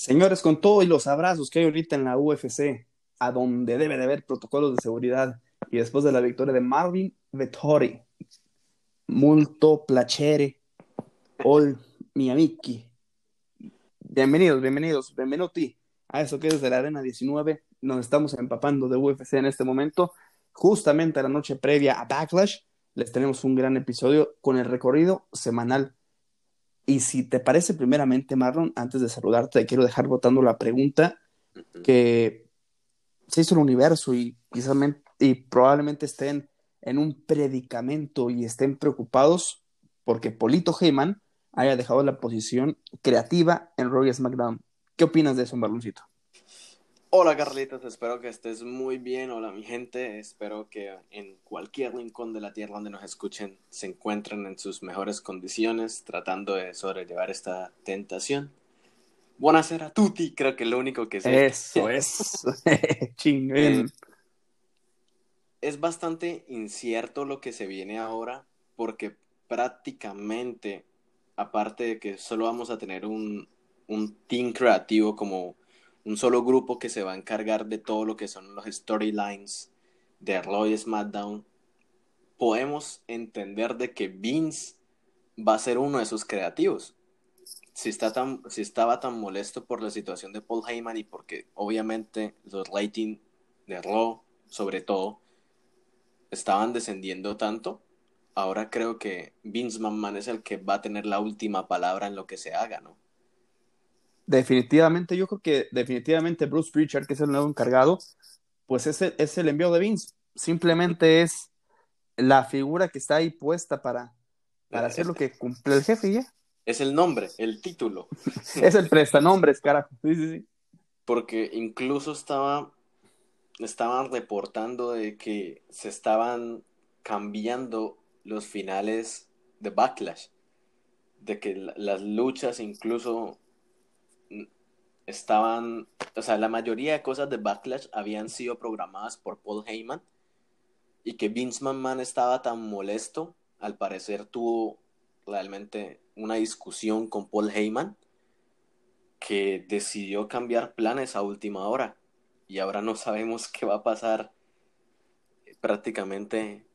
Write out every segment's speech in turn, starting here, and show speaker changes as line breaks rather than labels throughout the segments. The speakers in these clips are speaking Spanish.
Señores, con todo y los abrazos que hay ahorita en la UFC, a donde debe de haber protocolos de seguridad, y después de la victoria de Marvin Vettori, multo placere, all mi amici. Bienvenidos, bienvenidos, bienvenuti a eso que es de la Arena 19. Nos estamos empapando de UFC en este momento, justamente a la noche previa a Backlash. Les tenemos un gran episodio con el recorrido semanal y si te parece, primeramente, Marlon, antes de saludarte, quiero dejar votando la pregunta que se hizo el universo y, y probablemente estén en un predicamento y estén preocupados porque Polito Heyman haya dejado la posición creativa en Royal SmackDown. ¿Qué opinas de eso, Marloncito?
Hola Carlitos, espero que estés muy bien. Hola mi gente, espero que en cualquier rincón de la tierra donde nos escuchen se encuentren en sus mejores condiciones tratando de sobrellevar esta tentación. Buenas a tutti, creo que lo único que sé.
Eso es. Chingón. Eh,
es bastante incierto lo que se viene ahora porque prácticamente, aparte de que solo vamos a tener un, un team creativo como un solo grupo que se va a encargar de todo lo que son los storylines de Raw y SmackDown, podemos entender de que Vince va a ser uno de sus creativos. Si, está tan, si estaba tan molesto por la situación de Paul Heyman y porque obviamente los ratings de Raw, sobre todo, estaban descendiendo tanto, ahora creo que Vince McMahon es el que va a tener la última palabra en lo que se haga, ¿no?
Definitivamente, yo creo que definitivamente Bruce Pritchard, que es el nuevo encargado, pues es el, es el envío de Vince. Simplemente es la figura que está ahí puesta para, para hacer lo que cumple el jefe ya.
Es el nombre, el título.
es el prestanombres, carajo. Sí, sí, sí.
Porque incluso estaba, estaban reportando de que se estaban cambiando los finales de Backlash. De que las luchas incluso estaban, o sea, la mayoría de cosas de Backlash habían sido programadas por Paul Heyman y que Vince McMahon estaba tan molesto, al parecer tuvo realmente una discusión con Paul Heyman que decidió cambiar planes a última hora y ahora no sabemos qué va a pasar prácticamente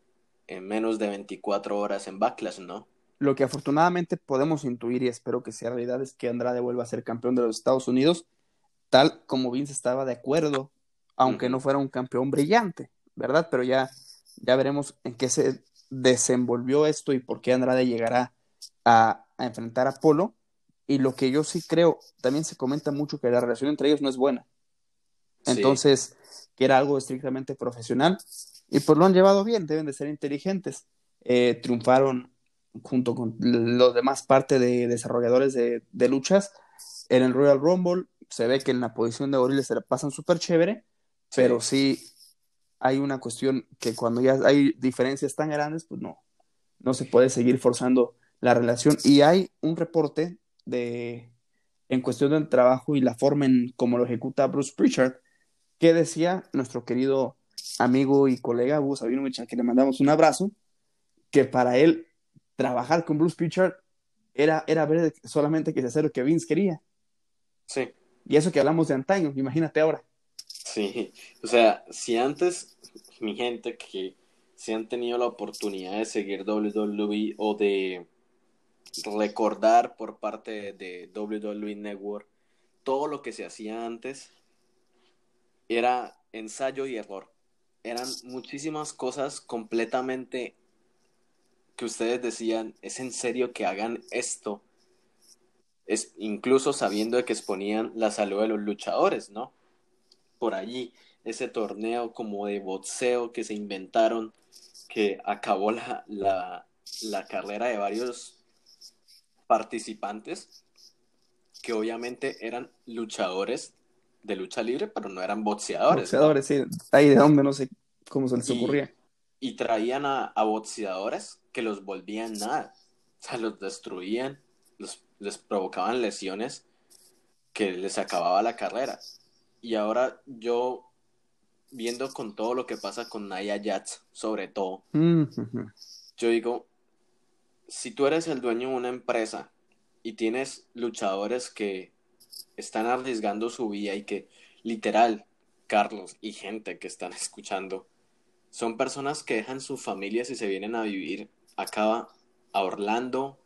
en menos de 24 horas en Backlash, ¿no?
Lo que afortunadamente podemos intuir y espero que sea realidad es que Andrade vuelva a ser campeón de los Estados Unidos, tal como Vince estaba de acuerdo, aunque no fuera un campeón brillante, ¿verdad? Pero ya, ya veremos en qué se desenvolvió esto y por qué Andrade llegará a, enfrentar a Polo. Y lo que yo sí creo, también se comenta mucho que la relación entre ellos no es buena. Entonces, que era algo estrictamente profesional. Y pues lo han llevado bien, deben de ser inteligentes. Eh, triunfaron junto con los demás parte de desarrolladores de, luchas en el Royal Rumble. Se ve que en la posición de goriles se la pasan súper chévere, pero sí hay una cuestión que cuando ya hay diferencias tan grandes, pues no, no se puede seguir forzando la relación. Y hay un reporte de en cuestión del trabajo y la forma en cómo lo ejecuta Bruce Pritchard, que decía nuestro querido amigo y colega Gus Sabinovich, a que le mandamos un abrazo, que para él trabajar con Bruce Pritchard era, era ver solamente que se hacía lo que Vince quería.
Sí.
Y eso que hablamos de antaño, imagínate ahora.
Sí, o sea, si antes mi gente que se han tenido la oportunidad de seguir WWE o de recordar por parte de WWE Network todo lo que se hacía antes era ensayo y error. Eran muchísimas cosas completamente que ustedes decían, ¿es en serio que hagan esto? Es, incluso sabiendo de que exponían la salud de los luchadores, ¿no? Por allí, ese torneo como de boxeo que se inventaron, que acabó la, la, la carrera de varios participantes, que obviamente eran luchadores de lucha libre, pero no eran boxeadores.
Boxeadores, sí. Ahí de dónde no sé cómo se les ocurría.
Y traían a, a boxeadores que los volvían nada. O sea, los destruían, los, les provocaban lesiones que les acababa la carrera. Y ahora yo, viendo con todo lo que pasa con Naya Jats, sobre todo, yo digo, si tú eres el dueño de una empresa y tienes luchadores que están arriesgando su vida y que literal, Carlos y gente que están escuchando, son personas que dejan sus familias y se vienen a vivir acá a Orlando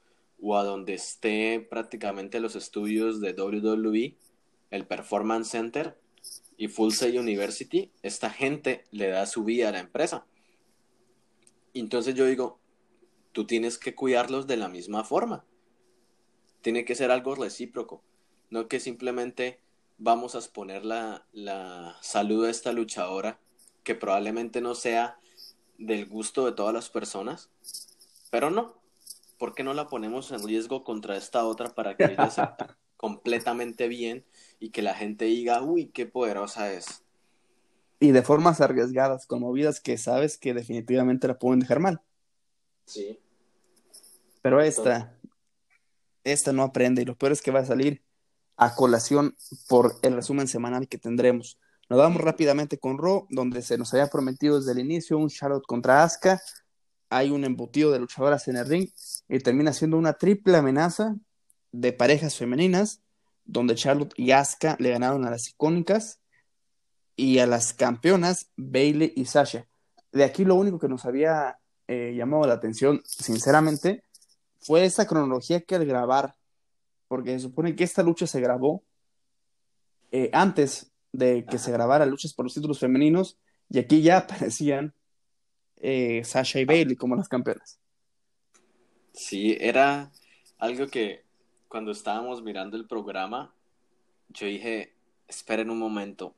o a donde esté prácticamente los estudios de WWE, el Performance Center y Full Sail University, esta gente le da su vida a la empresa. Entonces yo digo, tú tienes que cuidarlos de la misma forma. Tiene que ser algo recíproco, no que simplemente vamos a exponer la, la salud de esta luchadora, que probablemente no sea del gusto de todas las personas, pero no, ¿por qué no la ponemos en riesgo contra esta otra para que ella se completamente bien y que la gente diga, uy, qué poderosa es?
Y de formas arriesgadas, con movidas que sabes que definitivamente la pueden dejar mal.
Sí.
Pero esta, esta no aprende y lo peor es que va a salir a colación por el resumen semanal que tendremos. Nos vamos rápidamente con Raw, donde se nos había prometido desde el inicio un Charlotte contra Asuka. Hay un embutido de luchadoras en el ring y termina siendo una triple amenaza de parejas femeninas, donde Charlotte y Asuka le ganaron a las icónicas y a las campeonas Bailey y Sasha. De aquí lo único que nos había eh, llamado la atención, sinceramente, fue esa cronología que al grabar, porque se supone que esta lucha se grabó eh, antes de que se grabara luchas por los títulos femeninos, y aquí ya aparecían eh, Sasha y Bailey como las campeonas.
Sí, era algo que cuando estábamos mirando el programa, yo dije, esperen un momento,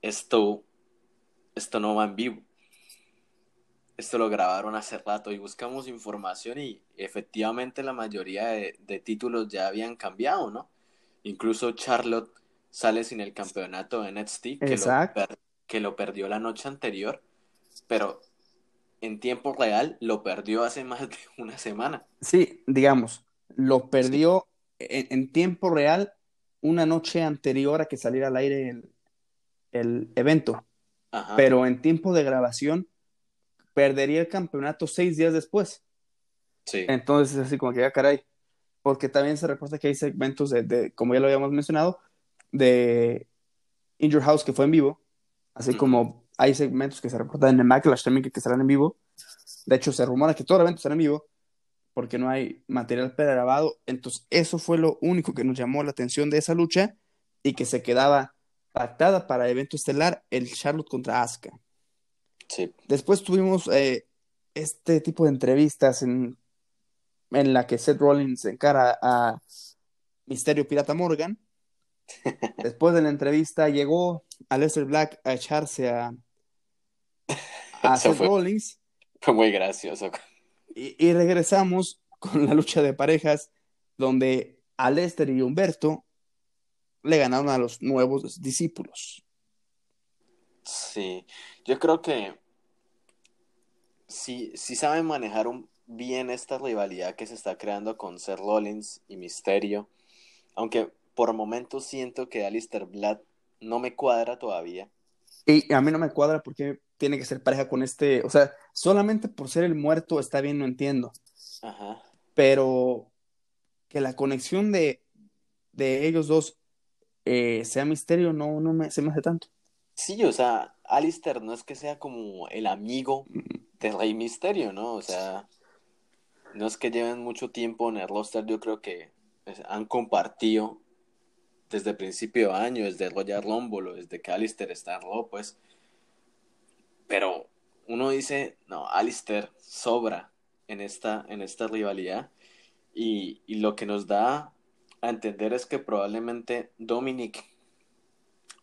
esto, esto no va en vivo esto lo grabaron hace rato y buscamos información y efectivamente la mayoría de, títulos ya habían cambiado, ¿no? Incluso Charlotte sale sin el campeonato de NXT, que lo, que lo perdió la noche anterior, pero en tiempo real lo perdió hace más de una semana.
Sí, digamos, lo perdió en, tiempo real una noche anterior a que saliera al aire el, el evento. Pero en tiempo de grabación perdería el campeonato seis días después. Sí. Entonces es así como que ya ah, caray. Porque también se reporta que hay segmentos de, como ya lo habíamos mencionado, de Injured House que fue en vivo. Así como hay segmentos que se reportan en el Backlash también que, que estarán en vivo. De hecho, se rumora que todo el evento estará en vivo porque no hay material pregrabado. Entonces, eso fue lo único que nos llamó la atención de esa lucha y que se quedaba pactada para el evento estelar el Charlotte contra Asuka. Después tuvimos eh, este tipo de entrevistas en, en la que Seth Rollins encara a Misterio Pirata Morgan. Después de la entrevista llegó a Lester Black a echarse a, a Seth Rollins.
Fue muy gracioso.
Y, y, regresamos con la lucha de parejas donde a Lester y Humberto le ganaron a los nuevos discípulos.
Sí, yo creo que si, si saben manejar un, bien esta rivalidad que se está creando con Seth Rollins y Misterio, aunque por momentos siento que Alistair Black no me cuadra todavía.
Y a mí no me cuadra porque tiene que ser pareja con este, o sea, solamente por ser el muerto está bien, no entiendo. Ajá. Pero que la conexión de, de ellos dos eh, sea misterio, no, no me, se me hace tanto.
Sí, o sea, Alistair no es que sea como el amigo de Rey Misterio, ¿no? O sea, no es que lleven mucho tiempo en el roster, yo creo que pues, han compartido desde principio de año, desde Royal Rumble, desde que Alistair está en Raw, pues. Pero uno dice, no, Alistair sobra en esta, en esta rivalidad. Y, y lo que nos da a entender es que probablemente Dominic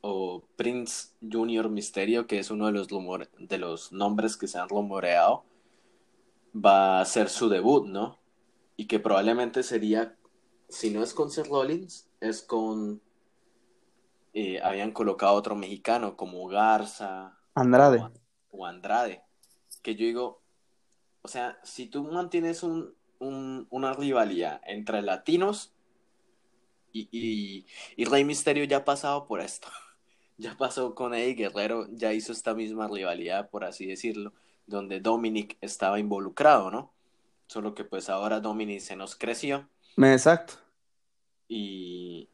o Prince Junior Misterio, que es uno de los, de los nombres que se han rumoreado, va a ser su debut, ¿no? Y que probablemente sería, si no es con Seth Rollins, es con... Eh, habían colocado otro mexicano como Garza.
Andrade.
O, Andrade. Que yo digo, o sea, si tú mantienes un, una rivalidad entre latinos y, y, y Rey Misterio ya ha pasado por esto ya pasó con Eddie Guerrero, ya hizo esta misma rivalidad, por así decirlo, donde Dominic estaba involucrado, ¿no? Solo que pues ahora Dominic se nos creció.
Exacto.
Y,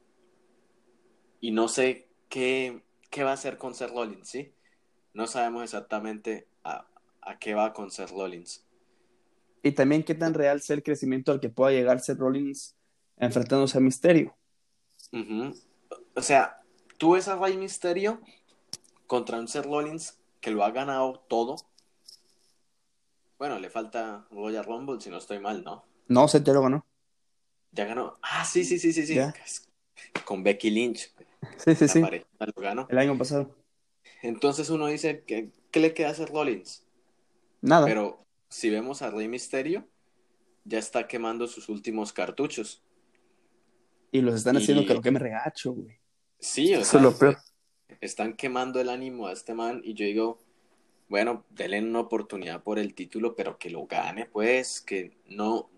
y no sé qué, qué va a hacer con Seth Rollins, ¿sí? No sabemos exactamente a, a qué va con Seth Rollins.
Y también qué tan real sea el crecimiento al que pueda llegar Seth Rollins enfrentándose a Misterio.
O sea, tú ves a Rey Misterio contra un Seth Rollins que lo ha ganado todo. Bueno, le falta Royal Rumble, si no estoy mal, ¿no?
No, Seth ya lo ganó.
Ya ganó. Ah, sí, sí, sí, sí, sí. Con Becky Lynch.
Sí, sí, sí. Lo ganó. El año pasado.
Entonces uno dice, ¿qué, qué le queda a Seth Rollins?
Nada.
Pero si vemos a Rey Misterio, ya está quemando sus últimos cartuchos.
Y los están haciendo que lo queme regacho, güey.
Sí, o sea, están quemando el ánimo a este man y yo digo, bueno, denle una oportunidad por el título, pero que lo gane, pues, que no...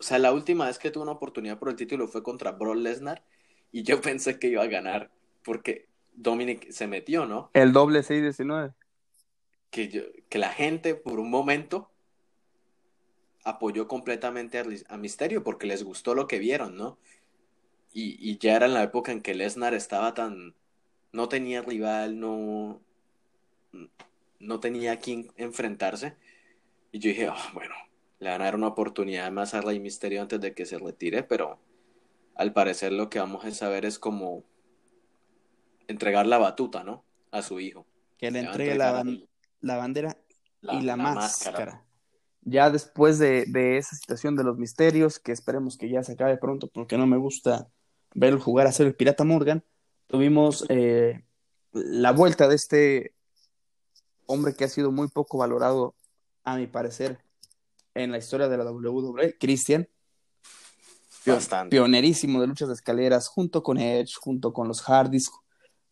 O sea, la última vez que tuvo una oportunidad por el título fue contra Brock Lesnar y yo pensé que iba a ganar porque Dominic se metió, ¿no?
El doble 6-19
que, que la gente por un momento apoyó completamente a, Misterio porque les gustó lo que vieron, ¿no? Y, y, ya era en la época en que Lesnar estaba tan... no tenía rival, no... no tenía a quien enfrentarse. Y yo dije, oh, bueno, le van a dar una oportunidad más a Rey Misterio antes de que se retire, pero al parecer lo que vamos a saber es como entregar la batuta, ¿no? A su hijo.
Que le entregue la, la bandera y la, máscara. Ya después de, esa situación de los misterios, que esperemos que ya se acabe pronto, porque no me gusta ver jugar a ser el Pirata Morgan, tuvimos eh, la vuelta de este hombre que ha sido muy poco valorado, a mi parecer, en la historia de la WWE, Christian. Pionerísimo de luchas de escaleras, junto con Edge, junto con los Hardys,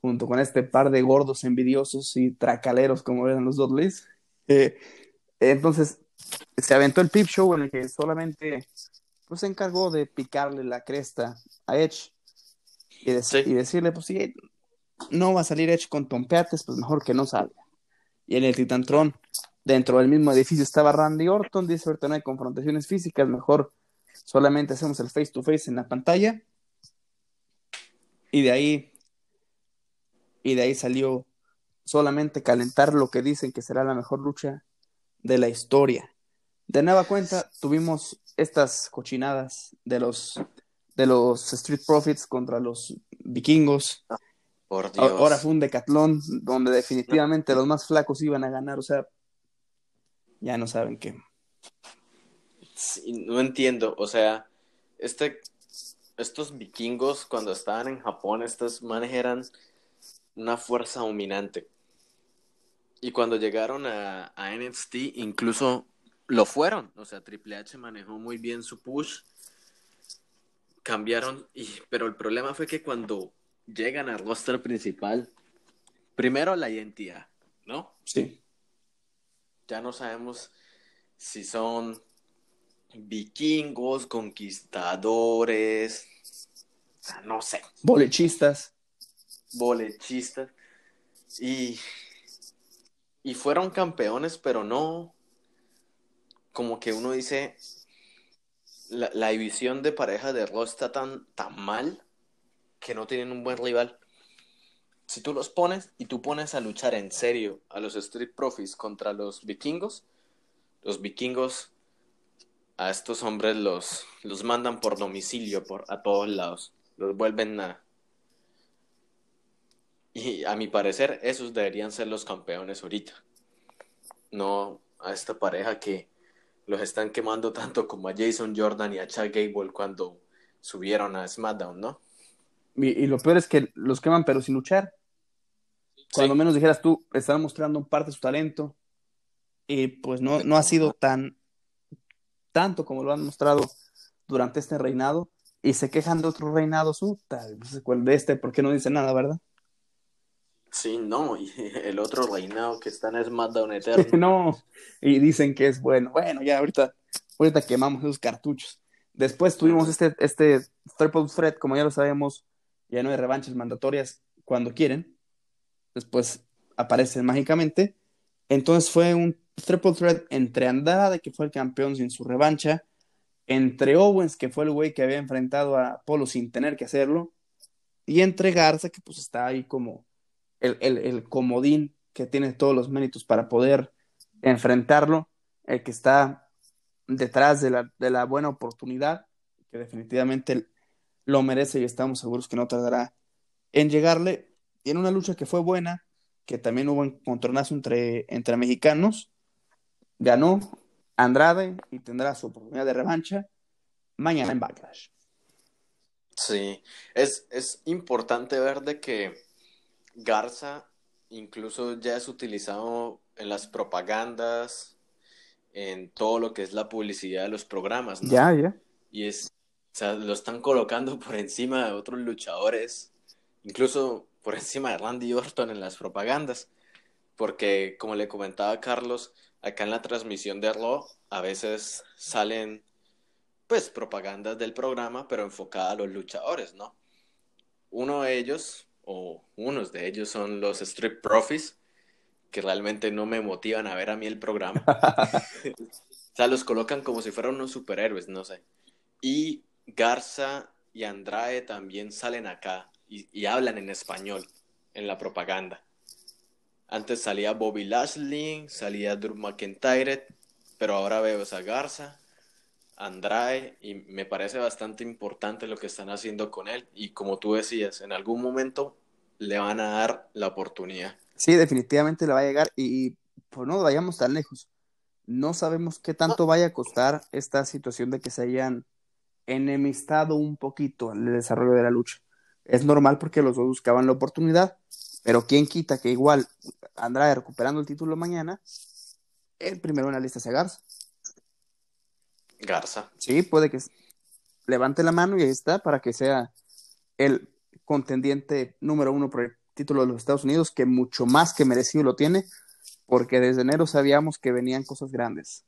junto con este par de gordos envidiosos y tracaleros, como eran los Dudleys. Eh, entonces, se aventó el Pip Show en el que solamente pues, se encargó de picarle la cresta a Edge y, decirle, pues si no va a salir Edge con tompeates, pues mejor que no salga. Y en el Titantron, dentro del mismo edificio estaba Randy Orton, dice ahorita no hay confrontaciones físicas, mejor solamente hacemos el face to face en la pantalla. Y de ahí y de ahí salió solamente calentar lo que dicen que será la mejor lucha de la historia. De nueva cuenta, tuvimos estas cochinadas de los de los Street Profits contra los vikingos.
Por Dios.
Ahora fue un decatlón donde definitivamente los más flacos iban a ganar, o sea, ya no saben qué.
no entiendo, o sea, este, estos vikingos cuando estaban en Japón, estos manes eran una fuerza dominante. Y cuando llegaron a, a NXT, incluso lo fueron. O sea, Triple H manejó muy bien su push. Cambiaron, y, pero el problema fue que cuando llegan al roster principal, primero la identidad, ¿no?
Sí.
Ya no sabemos si son vikingos, conquistadores, no sé.
Bolechistas
bolechistas y, y fueron campeones, pero no, como que uno dice, la, la división de pareja de Raw está tan, tan mal que no tienen un buen rival. Si tú los pones y tú pones a luchar en serio a los Street Profits contra los vikingos, los vikingos a estos hombres los, los mandan por domicilio por, a todos lados. Los vuelven a, y a mi parecer, esos deberían ser los campeones ahorita. No a esta pareja que los están quemando tanto como a Jason Jordan y a Chad Gable cuando subieron a SmackDown, ¿no?
Y, lo peor es que los queman pero sin luchar. Cuando menos dijeras tú, están mostrando parte de su talento y pues no, no ha sido tan tanto como lo han mostrado durante este reinado y se quejan de otros reinados, uh, tal, de este, ¿por qué no dice nada, verdad?
Sí, no, y el otro reinado que está en SmackDown Eterno.
no, y dicen que es bueno. Bueno, ya ahorita, ahorita quemamos esos cartuchos. Después tuvimos este, este Triple Threat, como ya lo sabemos, ya no hay revanchas mandatorias cuando quieren. Después aparecen mágicamente. Entonces fue un Triple Threat entre Andrade, que fue el campeón sin su revancha, entre Owens, que fue el güey que había enfrentado a Polo sin tener que hacerlo, y entre Garza, que pues está ahí como el, el, el comodín que tiene todos los méritos para poder enfrentarlo, el que está detrás de la, de la buena oportunidad, que definitivamente lo merece y estamos seguros que no tardará en llegarle. Tiene una lucha que fue buena, que también hubo un encontronazo entre, entre mexicanos. Ganó Andrade y tendrá su oportunidad de revancha mañana en Backlash.
Sí, es, es importante ver de que Garza incluso ya es utilizado en las propagandas, en todo lo que es la publicidad de los programas, ¿no?
Ya, ya.
Y es, o sea, lo están colocando por encima de otros luchadores, incluso por encima de Randy Orton en las propagandas, porque como le comentaba Carlos, acá en la transmisión de Raw a veces salen pues propagandas del programa, pero enfocada a los luchadores, ¿no? Uno de ellos, o unos de ellos son los Street Profits, que realmente no me motivan a ver a mí el programa. o sea, los colocan como si fueran unos superhéroes, no sé. Y Garza y Andrade también salen acá y, hablan en español en la propaganda. Antes salía Bobby Lashley, salía Drew McIntyre, pero ahora veo a Garza, Andrade y me parece bastante importante lo que están haciendo con él y como tú decías, en algún momento le van a dar la oportunidad.
Sí, definitivamente le va a llegar y pues no vayamos tan lejos. No sabemos qué tanto vaya a costar esta situación de que se hayan enemistado un poquito en el desarrollo de la lucha. Es normal porque los dos buscaban la oportunidad, pero quién quita que igual Andrade recuperando el título mañana, el primero en la lista sea Garza.
Garza.
Sí, puede que levante la mano y ahí está para que sea el contendiente número uno por el título de los Estados Unidos, que mucho más que merecido lo tiene, porque desde enero sabíamos que venían cosas grandes.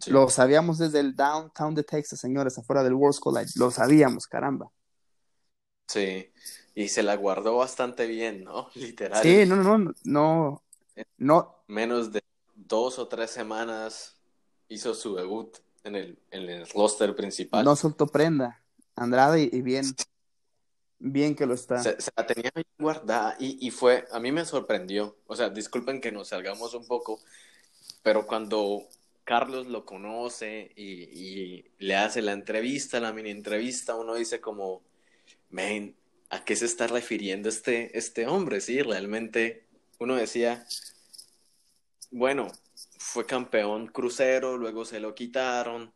Sí. Lo sabíamos desde el downtown de Texas, señores, afuera del World's College. Lo sabíamos, caramba.
Sí, y se la guardó bastante bien, ¿no? Literal.
Sí, no, no, no, no, no.
Menos de dos o tres semanas hizo su debut en el, en el roster principal.
No soltó prenda, Andrade, y bien, bien que lo está.
Se, se la tenía bien guardada y, y fue, a mí me sorprendió. O sea, disculpen que nos salgamos un poco, pero cuando Carlos lo conoce y, y, le hace la entrevista, la mini entrevista, uno dice como, ¿a qué se está refiriendo este, este hombre? Sí, realmente uno decía, bueno, fue campeón crucero, luego se lo quitaron.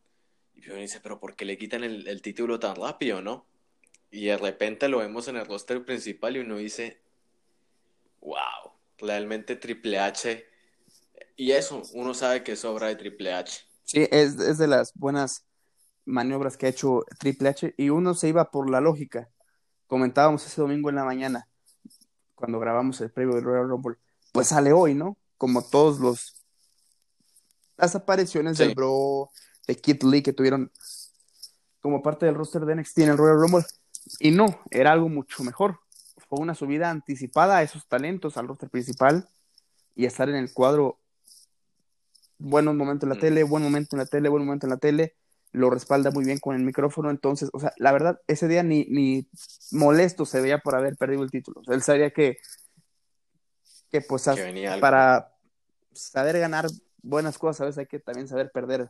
Y uno dice, pero ¿por qué le quitan el, el título tan rápido, no? Y de repente lo vemos en el roster principal y uno dice, wow, realmente Triple H. Y eso, uno sabe que es obra de Triple H.
Sí, es, es de las buenas maniobras que ha hecho Triple H y uno se iba por la lógica. Comentábamos ese domingo en la mañana, cuando grabamos el previo del Royal Rumble, pues sale hoy, ¿no? Como todos los las apariciones sí. del Bro, de Kid Lee que tuvieron como parte del roster de NXT en el Royal Rumble. Y no, era algo mucho mejor. Fue una subida anticipada a esos talentos al roster principal y estar en el cuadro. Buenos momentos en la mm. tele, buen momento en la tele, buen momento en la tele. Lo respalda muy bien con el micrófono. Entonces, o sea, la verdad, ese día ni, ni molesto se veía por haber perdido el título. O sea, él sabía que, que pues, que para saber ganar buenas cosas, a veces hay que también saber perder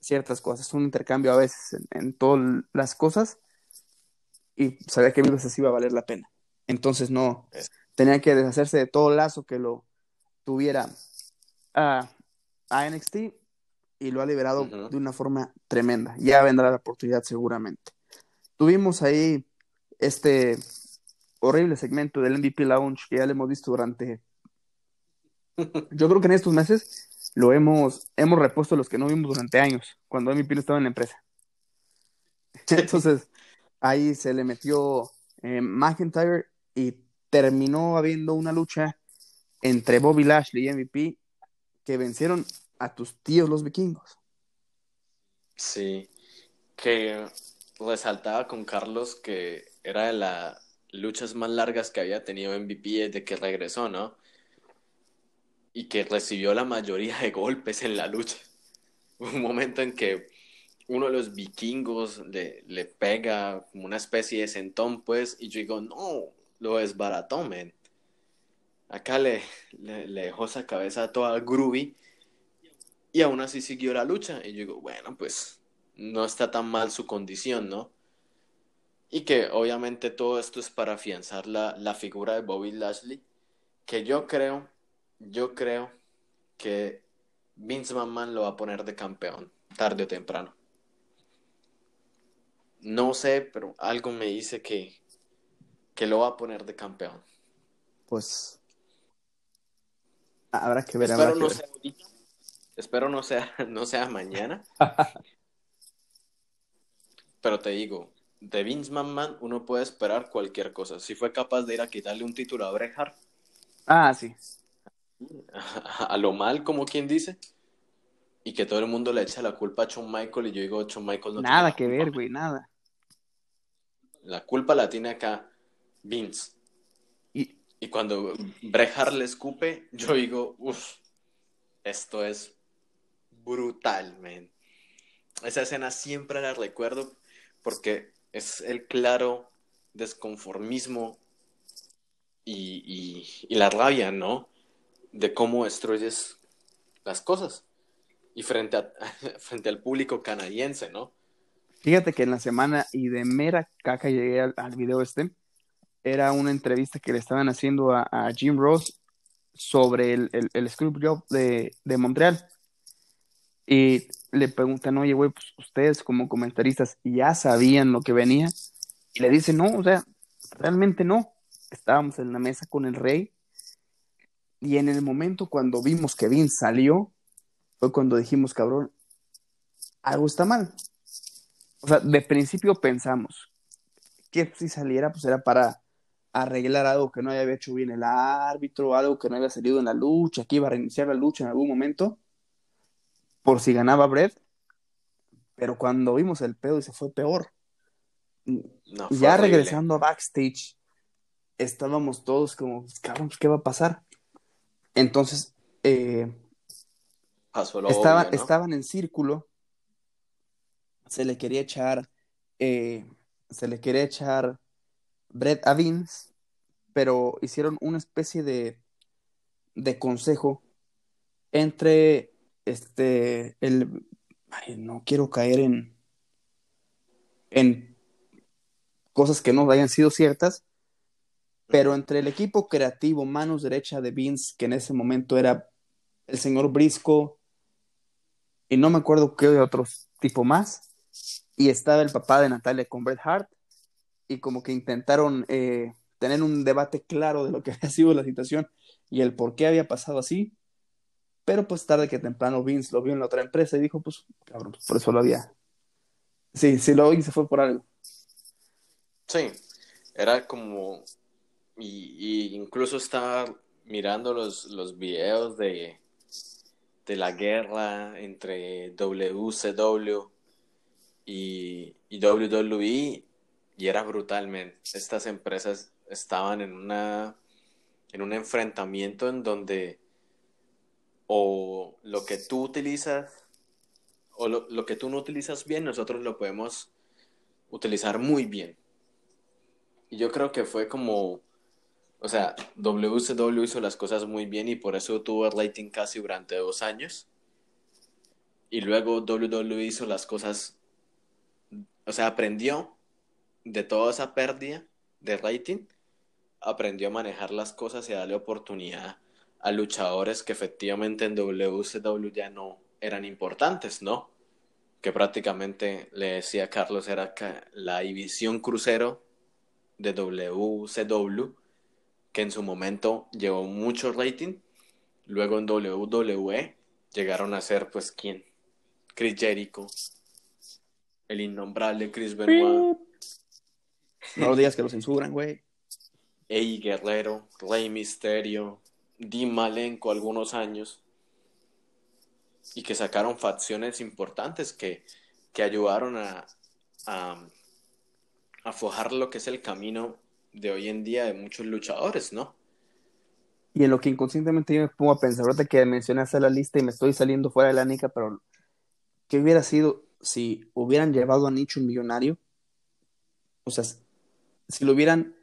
ciertas cosas. Es un intercambio a veces en, en todas las cosas y sabía que mil veces iba a valer la pena. Entonces no, tenía que deshacerse de todo lazo que lo tuviera a, a NXT y lo ha liberado uh -huh. de una forma tremenda. Ya vendrá la oportunidad seguramente. Tuvimos ahí este horrible segmento del MVP Lounge que ya lo hemos visto durante... Yo creo que en estos meses lo hemos, hemos repuesto los que no vimos durante años, cuando MVP no estaba en la empresa. Entonces, ahí se le metió eh, McIntyre y terminó habiendo una lucha entre Bobby Lashley y MVP que vencieron a tus tíos los vikingos.
Sí, que resaltaba con Carlos que era de las luchas más largas que había tenido MVP desde que regresó, ¿no? Y que recibió la mayoría de golpes en la lucha. Un momento en que uno de los vikingos le, le pega como una especie de sentón, pues, y yo digo, no, lo desbarató, men. Acá le, le, le dejó esa cabeza toda groovy y aún así siguió la lucha. Y yo digo, bueno, pues no está tan mal su condición, ¿no? Y que obviamente todo esto es para afianzar la, la figura de Bobby Lashley, que yo creo, yo creo que Vince McMahon lo va a poner de campeón, tarde o temprano. No sé, pero algo me dice que, que lo va a poner de campeón.
Pues habrá que ver.
Espero
habrá que
no
ver.
sea ahorita. Espero no sea, no sea mañana. Pero te digo, de Vince McMahon uno puede esperar cualquier cosa. Si fue capaz de ir a quitarle un título a Bret Hart,
Ah, sí.
a, a lo mal, como quien dice, y que todo el mundo le echa la culpa a Shawn Michael, y yo digo, Shawn Michael no tiene
Nada que ver, güey, nada.
La culpa la tiene acá Vince.
Y
Y cuando Bret Hart le escupe, yo digo, uff, esto es brutal, man. Esa escena siempre la recuerdo porque es el claro desconformismo y, y- la rabia, ¿no? De cómo destruyes las cosas. Y frente, a, frente al público canadiense, ¿no?
fíjate que en la semana y de mera caca llegué al, video este. Era una entrevista que le estaban haciendo a, a Jim Ross sobre el, el, el de, de Montreal. Y le preguntan, oye, güey, pues ustedes como comentaristas ya sabían lo que venía. Y le dicen, no, o sea, realmente no. Estábamos en la mesa con el rey. Y en el momento cuando vimos que Vince salió, fue cuando dijimos, cabrón, algo está mal. O sea, de principio pensamos que si saliera, pues era para arreglar algo que no había hecho bien el árbitro, algo que no había salido en la lucha, que iba a reiniciar la lucha en algún momento, por si ganaba Brett. Pero cuando vimos el pedo y se fue peor.
No, fue
Ya
horrible.
regresando a backstage, estábamos todos como, cabrón, ¿qué va a pasar? Entonces, eh,
Pasó lo
Estaba-
obvio, ¿no?
estaban en círculo, se le quería echar, eh, se le quería echar Brett a Vince, pero hicieron una especie de, de consejo entre este, el, ay, no quiero caer en, en cosas que no hayan sido ciertas, pero entre el equipo creativo, manos derecha de Vince, que en ese momento era el señor Brisco, y no me acuerdo qué otros tipo más, y estaba el papá de Natalia con Bret Hart, y como que intentaron eh, tener un debate claro de lo que había sido la situación y el por qué había pasado así, pero pues tarde que temprano Vince lo vio en la otra empresa y dijo, pues, cabrón, pues, por eso lo había. Sí, sí lo hice fue por algo.
Sí, era como, y, y incluso estaba mirando los, los videos de, de la guerra entre WCW y, y WWE y era brutalmente. Estas empresas estaban en una, en un enfrentamiento en donde o lo que tú utilizas o lo, lo que tú no utilizas bien, nosotros lo podemos utilizar muy bien. Y yo creo que fue como, o sea, WCW hizo las cosas muy bien y por eso tuvo rating casi durante dos años. Y luego WWE hizo las cosas, o sea, aprendió de toda esa pérdida de rating, aprendió a manejar las cosas y a darle oportunidad a luchadores que efectivamente en WCW ya no eran importantes, ¿no? Que prácticamente le decía Carlos era la división crucero de WCW, que en su momento llevó mucho rating. Luego en WWE llegaron a ser, pues, ¿quién? Chris Jericho, el innombrable Chris Benoit,
No digas que lo censuran, güey.
Eddie Guerrero, Rey Misterio, Dean Malenko algunos años. Y que sacaron facciones importantes que, que ayudaron a, a, forjar lo que es el camino de hoy en día de muchos luchadores, ¿no?
Y en lo que inconscientemente yo me pongo a pensar, ahorita que mencionaste la lista y me estoy saliendo fuera de la nica, pero ¿qué hubiera sido si hubieran llevado a Nicho un millonario, o sea, si lo hubieran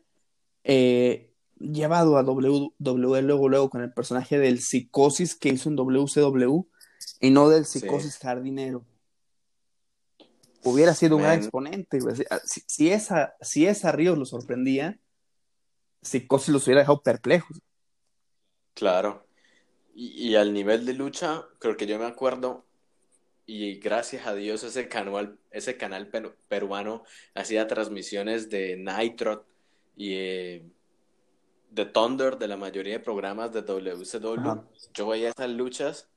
eh, llevado a WWE luego, luego con el personaje del psicosis que hizo en WCW y no del psicosis jardinero. Hubiera sido un gran exponente. Si, esa, si esa Ríos lo sorprendía, psicosis los hubiera dejado perplejos.
Claro. Y, y, al nivel de lucha, creo que yo me acuerdo, y gracias a Dios ese canal, ese canal peruano hacía transmisiones de Nitro y eh, de Thunder, de la mayoría de programas de WCW. Yo veía esas luchas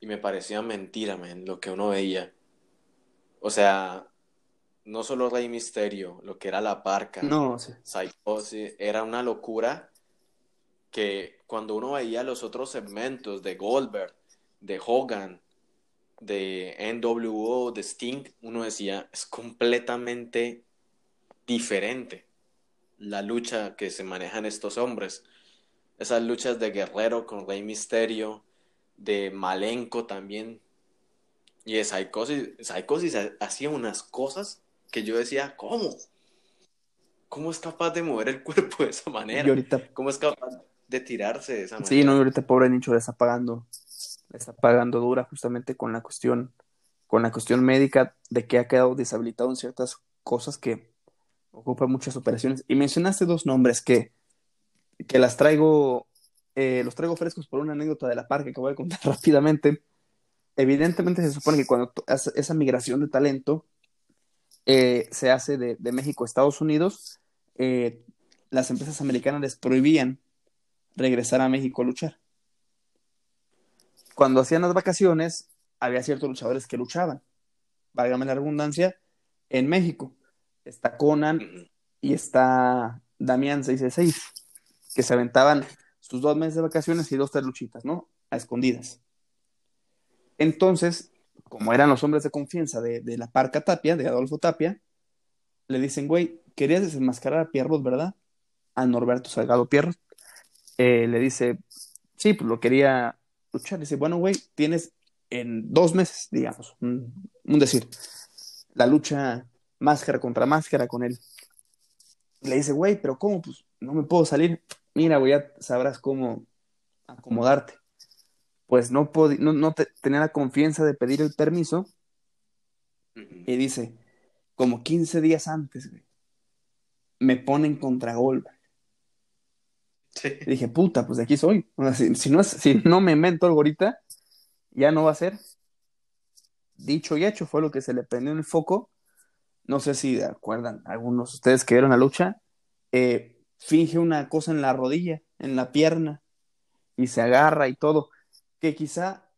y me parecía mentira, man, lo que uno veía. O sea, no solo Rey Misterio, lo que era la parca,
no, sí.
era una locura que cuando uno veía los otros segmentos de Goldberg, de Hogan, de NWO, de Sting, uno decía, es completamente diferente la lucha que se manejan estos hombres. Esas luchas de Guerrero con Rey Misterio, de Malenko también, y de Psychosis. Psychosis hacía unas cosas que yo decía, ¿cómo? ¿Cómo es capaz de mover el cuerpo de esa manera? ¿Cómo es capaz de tirarse de esa manera?
Sí, no, y ahorita pobre Nicho le está pagando, le está pagando dura justamente con la cuestión, con la cuestión médica de que ha quedado deshabilitado en ciertas cosas que ocupa muchas operaciones. Y mencionaste dos nombres que, que las traigo, eh, los traigo frescos por una anécdota de la parque que voy a contar rápidamente. Evidentemente se supone que cuando esa migración de talento eh, se hace de, México a Estados Unidos, eh, las empresas americanas les prohibían regresar a México a luchar. Cuando hacían las vacaciones, había ciertos luchadores que luchaban, válgame la redundancia, en México. Está Conan y está Damián 666, que se aventaban sus dos meses de vacaciones y dos, tres luchitas, ¿no? A escondidas. Entonces, como eran los hombres de confianza de, la parca Tapia, de Adolfo Tapia, le dicen, güey, querías desenmascarar a Pierrot, ¿verdad? A Norberto Salgado Pierrot. Eh, le dice, sí, pues lo quería luchar. Le dice, bueno, güey, tienes en dos meses, digamos, un, decir, la lucha máscara contra máscara con él. Le dice, güey, pero ¿cómo? Pues no me puedo salir. Mira, güey, ya sabrás cómo acomodarte pues no, no, no tenía la confianza de pedir el permiso. Y dice, como 15 días antes, me ponen contra Goldberg. dije, puta, pues de aquí soy. si, no si no me invento algo ahorita, ya no va a ser. Dicho y hecho, fue lo que se le prendió en el foco. No sé si acuerdan algunos de ustedes que vieron la lucha. Eh, finge una cosa en la rodilla, en la pierna, y se agarra y todo que quizá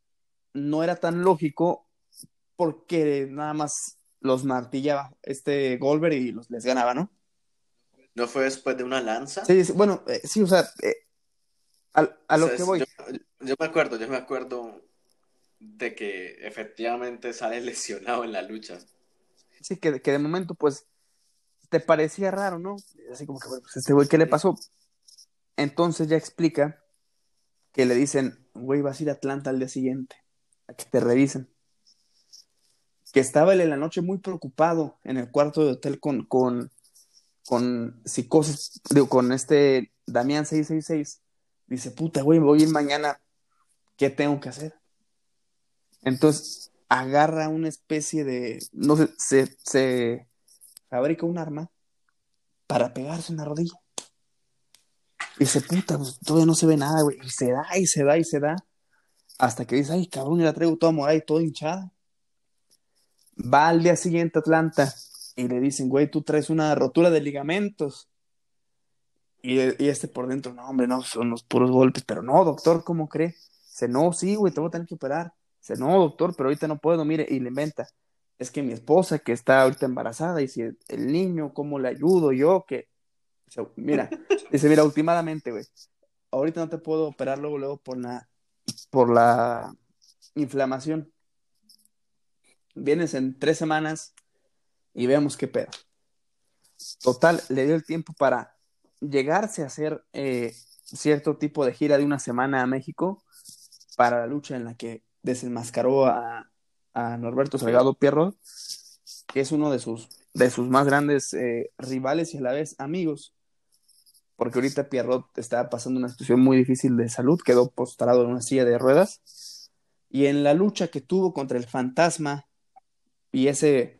no era tan lógico porque nada más los martillaba este Goldberg y los les ganaba, ¿no?
¿No fue después de una lanza?
Sí, bueno, eh, sí, o sea, eh, a, lo que voy.
Yo, me acuerdo, yo me acuerdo de que efectivamente sale lesionado en la lucha.
Sí, que, que de momento, pues, te parecía raro, ¿no? Así como que, bueno, pues este güey, ¿qué le pasó? Entonces ya explica que le dicen, güey, vas a ir a Atlanta al día siguiente, a que te revisen. Que estaba él en la noche muy preocupado en el cuarto de hotel con, con, con psicosis, digo, con este Damián 666. Dice, puta, güey, voy a ir mañana, ¿qué tengo que hacer? Entonces agarra una especie de, no sé, se, se fabrica un arma para pegarse en la rodilla. Y dice, puta, todavía no se ve nada, güey. Y se da, y se da, y se da. Hasta que dice, ay, cabrón, y la traigo toda morada y toda hinchada. Va al día siguiente a Atlanta y le dicen, güey, tú traes una rotura de ligamentos. Y, y, este por dentro, no, hombre, no, son los puros golpes. Pero no, doctor, ¿cómo cree? Dice, no, sí, güey, te voy a tener que operar. Dice, no, doctor, pero ahorita no puedo, mire, y le inventa. Es que mi esposa, que está ahorita embarazada, y si el niño, ¿cómo le ayudo yo? Que mira, dice, mira, últimamente, güey, ahorita no te puedo operar luego, luego por la, por la inflamación. Vienes en tres semanas y veamos qué pedo. Total, le dio el tiempo para llegarse a hacer eh, cierto tipo de gira de una semana a México para la lucha en la que desenmascaró a, a Norberto Salgado Pierro, que es uno de sus, de sus más grandes eh, rivales y a la vez amigos, porque ahorita Pierrot está pasando una situación muy difícil de salud, quedó postrado en una silla de ruedas, y en la lucha que tuvo contra el fantasma y ese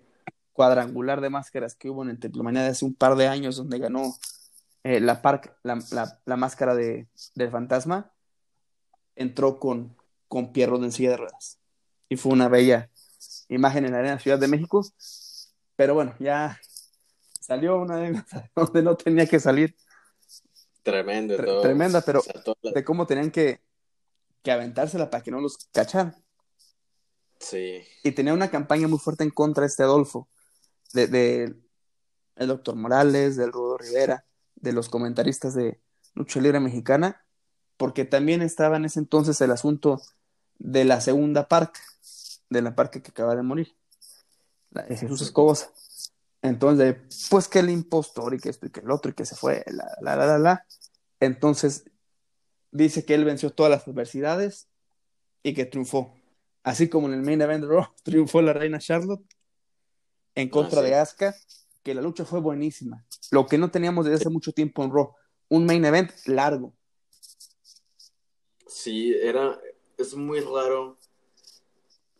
cuadrangular de máscaras que hubo en el Triplomanía de hace un par de años, donde ganó eh, la, la, máscara de, del fantasma, entró con, con Pierrot en silla de ruedas. Y fue una bella imagen en la Arena Ciudad de México. Pero bueno, ya salió una de donde no tenía que salir.
Tremendo,
Tremenda, pero de cómo tenían que, que aventársela para que no los cacharan.
Sí.
Y tenía una campaña muy fuerte en contra de este Adolfo, de, el doctor Morales, del Rudo Rivera, de los comentaristas de Lucha Libre Mexicana, porque también estaba en ese entonces el asunto de la segunda parca, de la parca que acaba de morir, la de Jesús Escobosa. Entonces, pues que el impostor y que esto y que el otro y que se fue, la, la, la, la, la. Entonces, dice que él venció todas las adversidades y que triunfó. Así como en el main event Raw triunfó la reina Charlotte en contra ah, de Asuka, que la lucha fue buenísima. Lo que no teníamos desde hace mucho tiempo en Raw, un main event largo.
Sí, era, es muy raro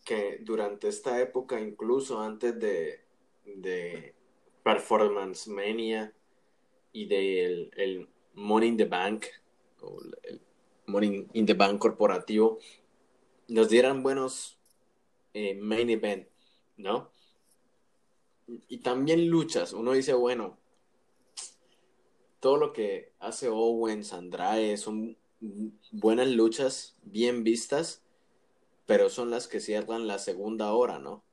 que durante esta época, incluso antes de, de Performance Mania y del el Money in the Bank, o el Money in the Bank corporativo, nos dieran buenos eh, main event, ¿no? Y también luchas. Uno dice, bueno, todo lo que hace Owens, Andrade, son buenas luchas, bien vistas, pero son las que cierran la segunda hora, ¿no?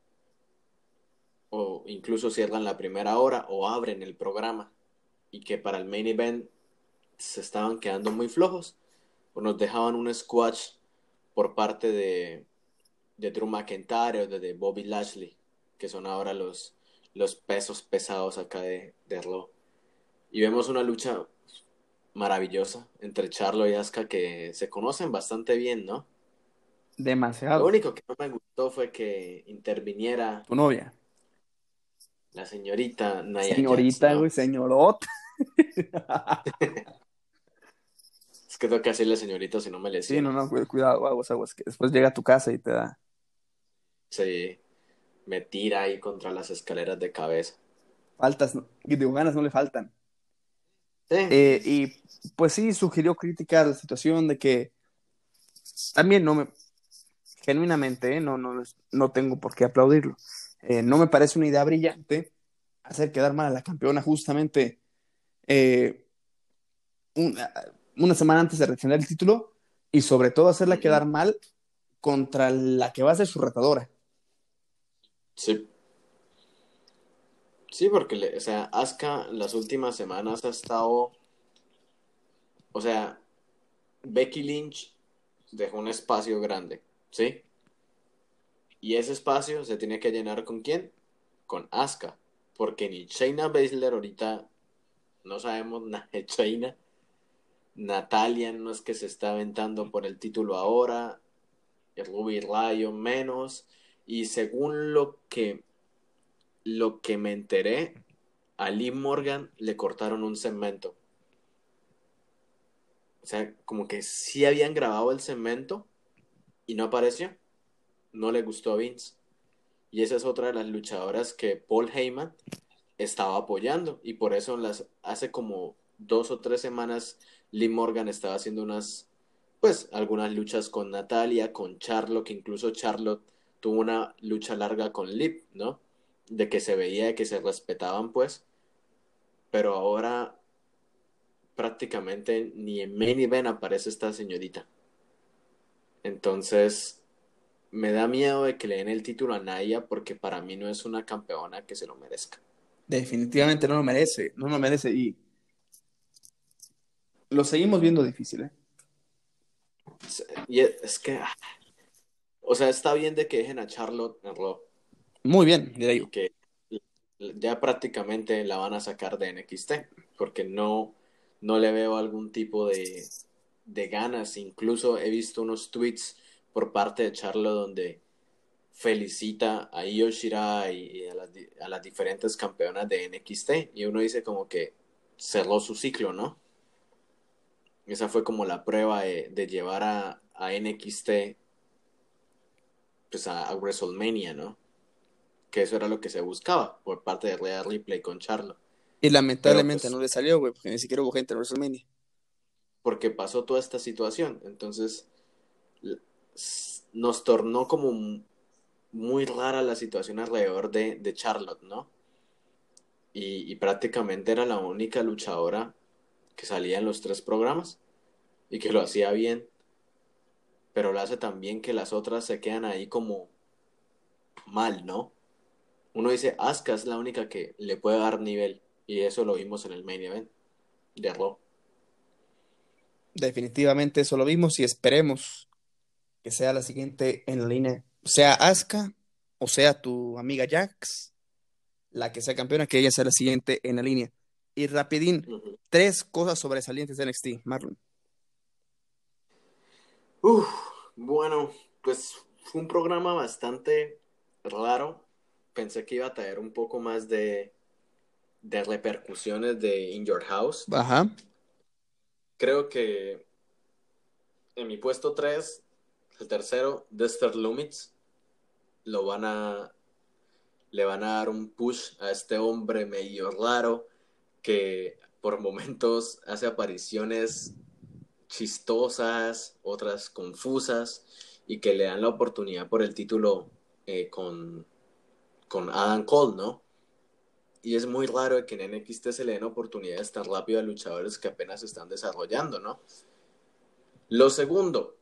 O incluso cierran la primera hora o abren el programa. Y que para el main event se estaban quedando muy flojos. O nos dejaban un squash por parte de, de Drew McIntyre o de, Bobby Lashley, que son ahora los, los pesos pesados acá de, de Raw. Y vemos una lucha maravillosa entre Charlo y Asuka que se conocen bastante bien, ¿no?
Demasiado.
Lo único que no me gustó fue que interviniera
tu novia.
La señorita Naya
Señorita, güey, señorot.
es que tengo que decirle señorita si no me le
Sí, no, no, cuidado, aguas, aguas, que después llega a tu casa y te da.
Sí, me tira ahí contra las escaleras de cabeza.
Faltas, y de ganas no le faltan. Eh, y pues sí, sugirió crítica a la situación de que también no me, genuinamente, eh, no, no, no tengo por qué aplaudirlo. Eh, no me parece una idea brillante hacer quedar mal a la campeona justamente una, una, semana antes de retener el título y sobre todo hacerla quedar mal contra la que va a ser su retadora.
Sí. Sí, porque, o sea, Asuka las últimas semanas ha estado. O sea, Becky Lynch dejó un espacio grande, ¿sí? Y ese espacio se tiene que llenar con quién? Con Asuka. Porque ni Shayna Baszler ahorita no sabemos nada de Shayna. Natalia no es que se está aventando por el título ahora. Ruby Rayo menos. Y según lo que lo que me enteré, a Lee Morgan le cortaron un cemento. O sea, como que sí habían grabado el cemento y no apareció. No le gustó a Vince. Y esa es otra de las luchadoras que Paul Heyman estaba apoyando. Y por eso las, hace como dos o tres semanas Lee Morgan estaba haciendo unas, pues, algunas luchas con Natalia, con Charlotte, que incluso Charlotte tuvo una lucha larga con Lip, ¿no? De que se veía, que se respetaban, pues. Pero ahora prácticamente ni en main event aparece esta señorita. Entonces, me da miedo de que le den el título a Naya porque para mí no es una campeona que se lo merezca.
Definitivamente no lo merece, no lo merece y lo seguimos viendo difícil, ¿eh?
Y es que, ah, o sea, está bien de que dejen a Charlotte en Raw,
muy bien, de.
Que ya prácticamente la van a sacar de NXT, porque no, no le veo algún tipo de, de ganas. Incluso he visto unos tweets por parte de Charlo donde felicita a Io Shirai y a las, a las diferentes campeonas de NXT y uno dice como que cerró su ciclo, ¿no? Esa fue como la prueba de, llevar a, a, NXT pues a, WrestleMania, ¿no? Que eso era lo que se buscaba por parte de Real Ripley con Charlo.
Y lamentablemente pues, no le salió, güey, porque ni siquiera hubo gente en WrestleMania.
Porque pasó toda esta situación. Entonces, nos tornó como muy rara la situación alrededor de, de Charlotte, ¿no? Y, y, prácticamente era la única luchadora que salía en los tres programas y que lo hacía bien, pero lo hace tan bien que las otras se quedan ahí como mal, ¿no? Uno dice, Asuka es la única que le puede dar nivel y eso lo vimos en el main event de Raw.
Definitivamente eso lo vimos y esperemos que sea la siguiente en la línea, sea Asuka o sea tu amiga Jax, la que sea campeona, que ella sea la siguiente en la línea. Y rapidín, tres cosas sobresalientes de NXT, Marlon.
Uf, bueno, pues fue un programa bastante raro. Pensé que iba a traer un poco más de, de repercusiones de In Your House. Ajá. Creo que en mi puesto 3, el tercero, Dexter Lumits, lo van a le van a dar un push a este hombre medio raro que por momentos hace apariciones chistosas, otras confusas, y que le dan la oportunidad por el título eh, con, con Adam Cole, ¿no? Y es muy raro que en NXT se le den oportunidades tan rápido a luchadores que apenas se están desarrollando, ¿no? Lo segundo,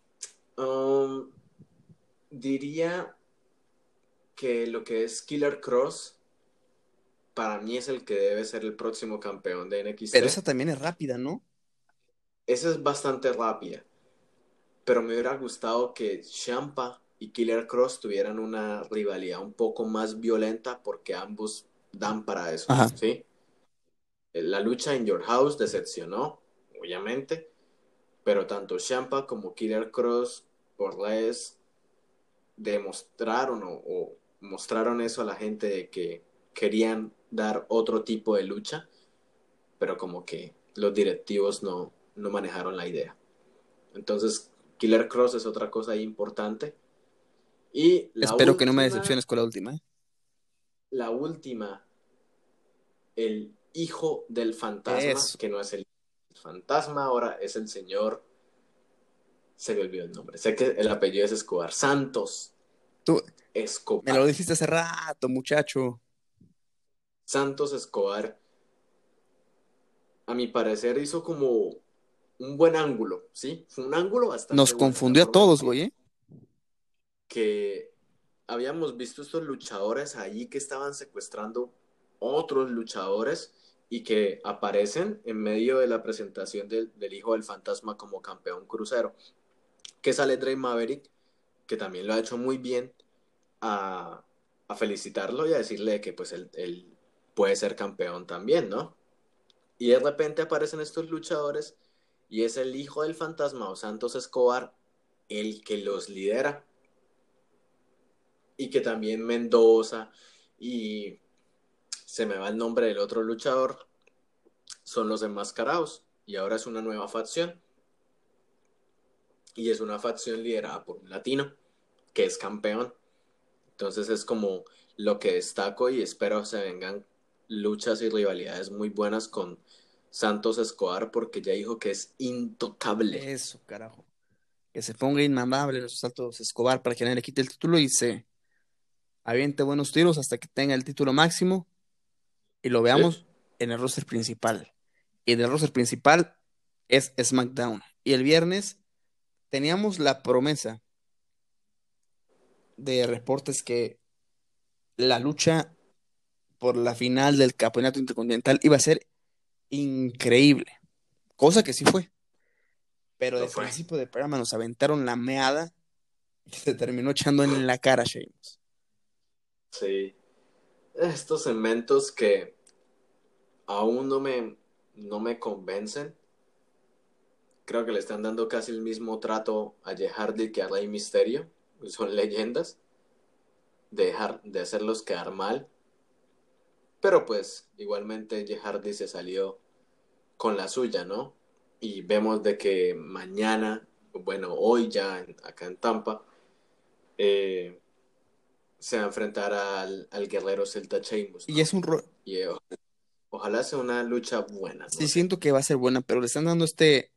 um, diría que lo que es Killer Cross para mí es el que debe ser el próximo campeón de NXT.
Pero esa también es rápida, ¿no?
Esa es bastante rápida. Pero me hubiera gustado que Champa y Killer Cross tuvieran una rivalidad un poco más violenta porque ambos dan para eso, ¿sí? La lucha en Your House decepcionó, obviamente, pero tanto Champa como Killer Cross por les demostraron o mostraron eso a la gente de que querían dar otro tipo de lucha, pero como que los directivos no, no manejaron la idea. Entonces, Killer Cross es otra cosa importante. Y
Espero que no me decepciones con la última. ¿eh?
La última, el hijo del fantasma, que no es el fantasma, ahora es el señor. Se me olvidó el nombre. Sé que el apellido es Escobar. Santos.
Tú, Escobar. Me lo dijiste hace rato, muchacho.
Santos Escobar, a mi parecer, hizo como un buen ángulo, ¿sí? Fue un ángulo bastante.
Nos confundió a todos, güey, ¿eh?
Que habíamos visto estos luchadores ahí que estaban secuestrando otros luchadores y que aparecen en medio de la presentación del, del hijo del fantasma como campeón crucero. Que sale Drake Maverick, que también lo ha hecho muy bien, a, felicitarlo y a decirle que pues él, puede ser campeón también, ¿no? Y de repente aparecen estos luchadores y es el hijo del fantasma o Santos Escobar el que los lidera. Y que también Mendoza y se me va el nombre del otro luchador, son los enmascarados. Y ahora es una nueva facción. Y es una facción liderada por un latino que es campeón. Entonces es como lo que destaco y espero se vengan luchas y rivalidades muy buenas con Santos Escobar porque ya dijo que es intocable.
Eso, carajo. Que se ponga inmamable los Santos Escobar para que nadie le quite el título y se aviente buenos tiros hasta que tenga el título máximo y lo veamos en el roster principal. Y en el roster principal es SmackDown. Y el viernes teníamos la promesa de reportes que la lucha por la final del campeonato intercontinental iba a ser increíble, cosa que sí fue. Pero de principio de programa nos aventaron la meada y se terminó echando en la cara Sheamus.
Sí. Estos segmentos que aún no me, no me convencen. Creo que le están dando casi el mismo trato a Jeff Hardy que a Rey Mysterio son leyendas. de, dejar, de hacerlos quedar mal. Pero pues igualmente Jeff Hardy se salió con la suya, ¿no? Y vemos de que mañana, bueno, hoy ya acá en Tampa, eh, se va a enfrentar al, al guerrero Celta Sheamus.
Y es un rol.
Eh, ojalá, sea una lucha buena.
Sí, siento que va a ser buena, pero le están dando este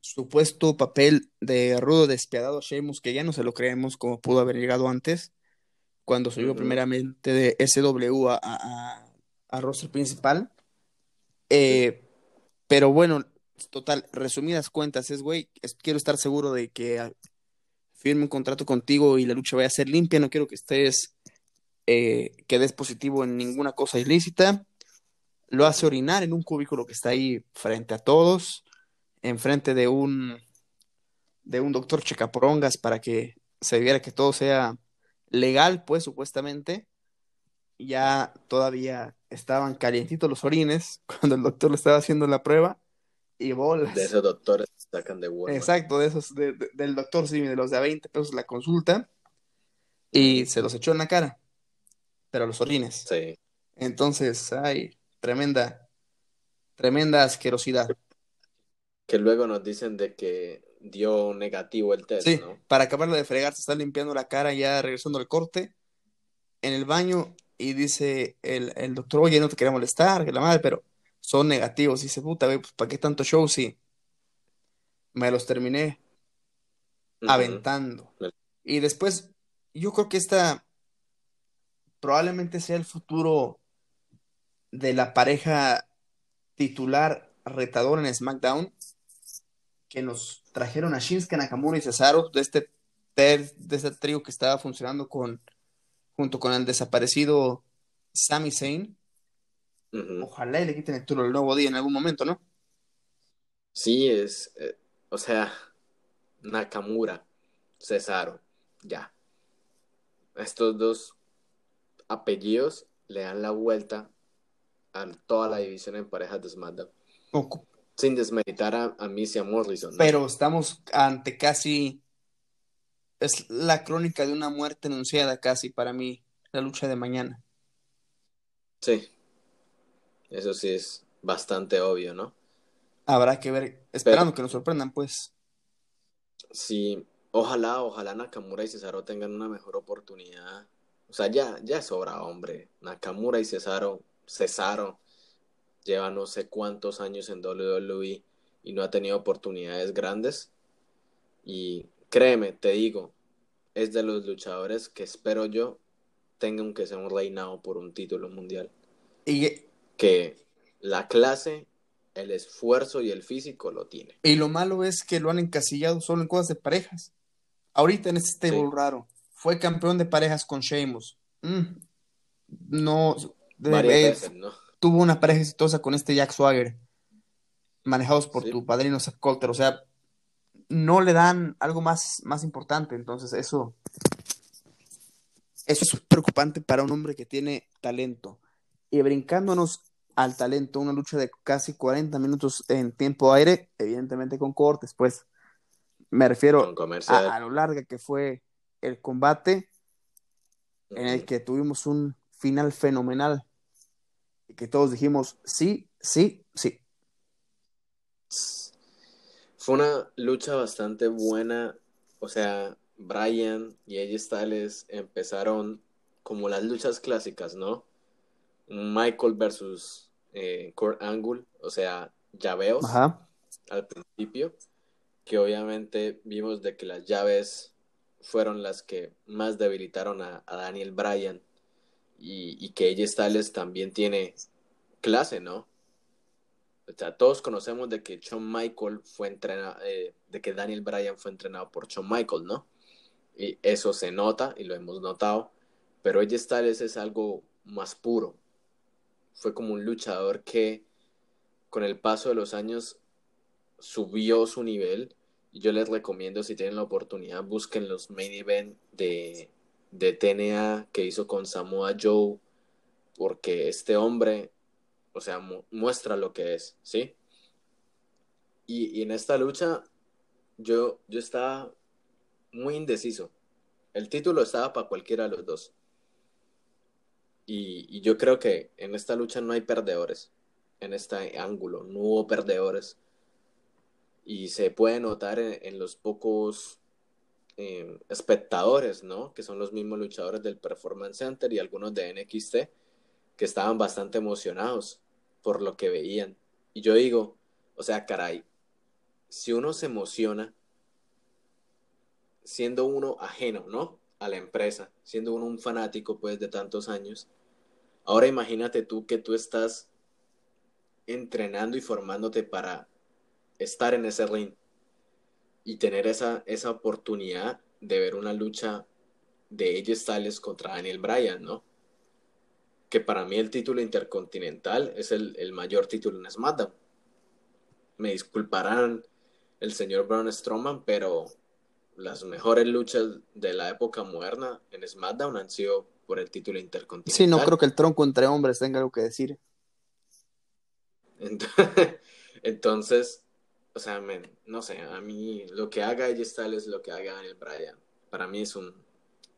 supuesto papel de rudo despiadado a Sheamus que ya no se lo creemos como pudo haber llegado antes, cuando subió primeramente de SW a, a, a roster principal. Eh, pero bueno, total, resumidas cuentas, es güey, quiero estar seguro de que firme un contrato contigo y la lucha vaya a ser limpia, no quiero que estés, eh, que des positivo en ninguna cosa ilícita. Lo hace orinar en un cubículo que está ahí frente a todos, enfrente de un, de un doctor checaporongas para que se viera que todo sea legal, pues supuestamente. Ya todavía estaban calientitos los orines cuando el doctor le estaba haciendo la prueba y bolas.
De esos doctores sacan de
Walmart. Exacto, de esos, del doctor Simi, de los de a 20 pesos la consulta, y se los echó en la cara, pero los orines.
Sí.
Entonces, ay, tremenda, tremenda asquerosidad.
Que luego nos dicen de que dio negativo el test,
sí, para acabarlo de fregar, se está limpiando la cara ya regresando al corte en el baño y dice el, el doctor, oye, no te quería molestar, que la madre, pero son negativos. Y dice, puta, pues ¿para qué tanto show si me los terminé aventando? Y después, yo creo que esta probablemente sea el futuro de la pareja titular retador en SmackDown que nos trajeron a Shinsuke Nakamura y Cesaro de este de este trío que estaba funcionando con junto con el desaparecido Sami Zayn Ojalá y le quiten el título el nuevo día en algún momento, ¿no?
Sí, es, eh, o sea, Nakamura, Cesaro, ya. Estos dos apellidos le dan la vuelta a toda la división en parejas de SmackDown. Sin desmeditar a, a Missy Morrison.
Pero estamos ante casi. Es la crónica de una muerte anunciada casi para mí, la lucha de mañana.
Sí. Eso sí es bastante obvio, ¿no?
Habrá que ver, esperando que nos sorprendan, pues.
Sí, ojalá, ojalá Nakamura y Cesaro tengan una mejor oportunidad. O sea, ya, ya sobra, hombre. Nakamura y Cesaro, Cesaro lleva no sé cuántos años en WWE y no ha tenido oportunidades grandes. Y créeme, te digo, es de los luchadores que espero yo tengan que ser un reinado por un título mundial.
Y
que la clase, el esfuerzo y el físico lo tiene.
Y lo malo es que lo han encasillado solo en cosas de parejas. Ahorita en este stable raro, fue campeón de parejas con Sheamus. Mm, no, tuvo una pareja exitosa con este Jack Swagger, manejados por tu padrino Seth Coulter. O sea, no le dan algo más, más importante. Entonces, eso, eso es preocupante para un hombre que tiene talento. Y brincándonos al talento, una lucha de casi 40 minutos en tiempo aire, evidentemente con cortes, pues me refiero a, lo larga que fue el combate, en el que tuvimos un final fenomenal y que todos dijimos sí, sí, sí.
Fue una lucha bastante buena, o sea, Brian y AJ Styles empezaron como las luchas clásicas, ¿no? Michael versus eh, Kurt Angle, o sea, llaveos al principio, que obviamente vimos de que las llaves fueron las que más debilitaron a, Daniel Bryan y, y que ella Styles también tiene clase, ¿no? O sea, todos conocemos de que Shawn Michael fue entrenado, eh, de que Daniel Bryan fue entrenado por Shawn Michael, ¿no? Y eso se nota y lo hemos notado, pero ella Styles es algo más puro, fue como un luchador que con el paso de los años subió su nivel. Y yo les recomiendo, si tienen la oportunidad, busquen los main event de, de TNA que hizo con Samoa Joe, porque este hombre, o sea, muestra lo que es, ¿sí? Y, y, en esta lucha yo, yo estaba muy indeciso El título estaba para cualquiera de los dos. Y, yo creo que en esta lucha no hay perdedores. En este ángulo no hubo perdedores. Y se puede notar en, los pocos em, espectadores, ¿no? Que son los mismos luchadores del Performance Center y algunos de NXT que estaban bastante emocionados por lo que veían. Y yo digo, o sea, caray, si uno se emociona siendo uno ajeno, ¿no? A la empresa, siendo uno un fanático, pues, de tantos años. Ahora imagínate tú que tú estás entrenando y formándote para estar en ese ring y tener esa, esa oportunidad de ver una lucha de AJ Styles contra Daniel Bryan, ¿no? que para mí el título intercontinental es el, mayor título en SmackDown. Me disculparán el señor Braun Strowman, pero las mejores luchas de la época moderna en SmackDown han sido por el título intercontinental.
Sí, no creo que el tronco entre hombres tenga algo que decir.
Entonces, o sea, no sé, a mí lo que haga AJ Styles es lo que haga Daniel Bryan. Para mí es un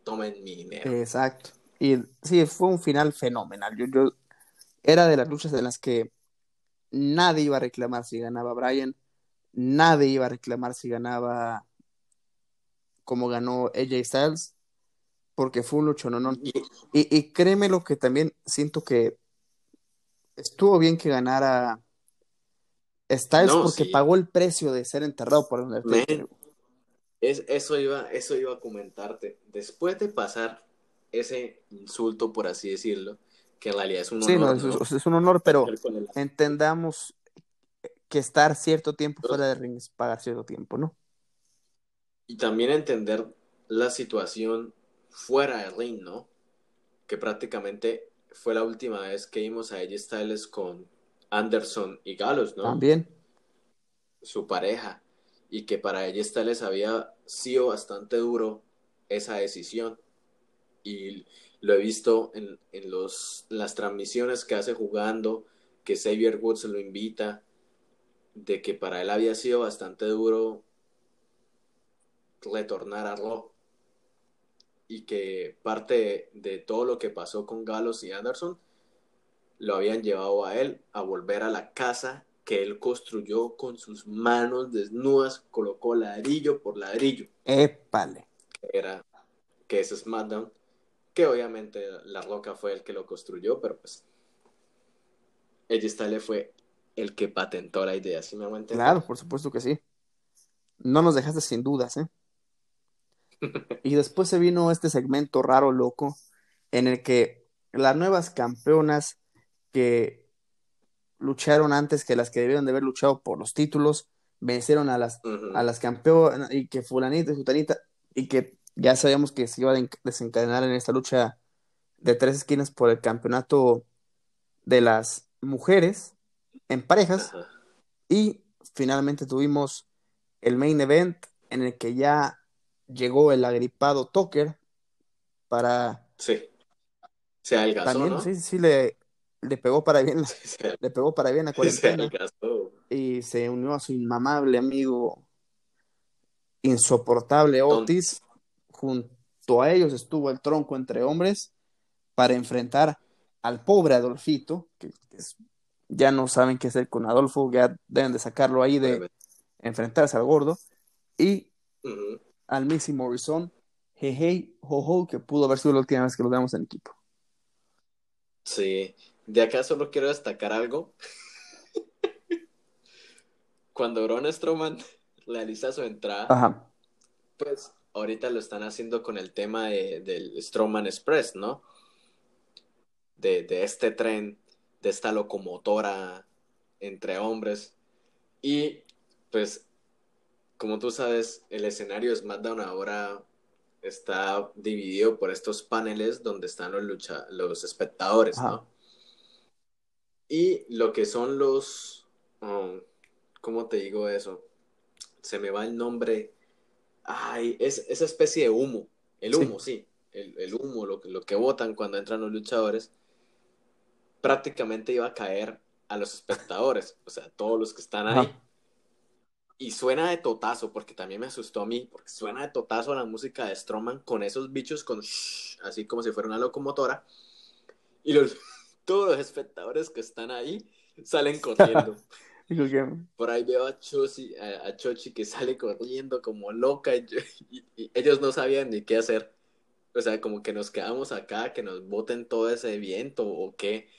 tomen mi dinero.
Exacto. Y sí, fue un final fenomenal. Yo, yo, era de las luchas en las que nadie iba a reclamar si ganaba Brian, nadie iba a reclamar si ganaba como ganó AJ Styles, porque fue un lucho no, no. Y, y, créeme lo que también siento que estuvo bien que ganara Styles porque pagó el precio de ser enterrado por
el Es, eso, iba, eso iba a comentarte. Después de pasar ese insulto, por así decirlo, que en realidad es un honor.
Sí, es, un honor, pero entendamos que estar cierto tiempo fuera de ring es pagar cierto tiempo, ¿no?
Y también entender la situación fuera de ring, ¿no? Que prácticamente fue la última vez que vimos a AJ Styles con Anderson y Galos, ¿no?
También.
Su pareja. Y que para AJ Styles había sido bastante duro esa decisión y lo he visto en, los, las transmisiones que hace jugando, que Xavier Woods lo invita, de que para él había sido bastante duro retornar a Raw y que parte de, todo lo que pasó con Galos y Anderson lo habían llevado a él a volver a la casa que él construyó con sus manos desnudas, colocó ladrillo por ladrillo.
Épale.
Era que es SmackDown que obviamente La Roca fue el que lo construyó, pero pues Edge Styles fue el que patentó la idea, ¿sí me aguanté?
Claro, por supuesto que sí. No nos dejaste sin dudas, ¿eh? Y después se vino este segmento raro, loco, en el que las nuevas campeonas que lucharon antes que las que debieron de haber luchado por los títulos, vencieron a las, a las campeonas y que fulanita y sutanita, y que ya sabíamos que se iba a desencadenar en esta lucha de tres esquinas por el campeonato de las mujeres en parejas. Y finalmente tuvimos el main event en el que ya llegó el agripado Tucker para.
Sí. Se adelgazó, También, ¿no?
sí, sí, le, le pegó para bien, le pegó para bien a cuarentena. y se unió a su inmamable amigo insoportable Otis junto a ellos estuvo el tronco entre hombres para enfrentar al pobre Adolfito, que, ya no saben qué hacer con Adolfo, ya deben de sacarlo ahí de enfrentarse al gordo, y al Missy Morrison, hey, ho, que pudo haber sido la última vez que lo veamos en equipo.
Sí, de acá solo quiero destacar algo. Cuando Braun Strowman realiza su entrada, pues ahorita lo están haciendo con el tema de, del Strowman Express, ¿no? De, este tren, de esta locomotora entre hombres. Y pues, como tú sabes, el escenario de SmackDown ahora está dividido por estos paneles donde están los, lucha los espectadores, ¿no? Y lo que son los... Um, ¿Cómo te digo eso? Se me va el nombre Ay, es esa especie de humo. El humo, sí. El, humo, lo, lo que botan cuando entran los luchadores, prácticamente iba a caer a los espectadores. o sea, todos los que están ahí. Y suena de totazo, porque también me asustó a mí, porque suena de totazo la música de Stroman con esos bichos con así como si fuera una locomotora. Y los, todos los espectadores que están ahí salen corriendo. Por ahí veo a Chochi, a, Chochi que sale corriendo como loca y, ellos no sabían ni qué hacer. O sea, como que nos quedamos acá, que nos boten todo ese viento o qué.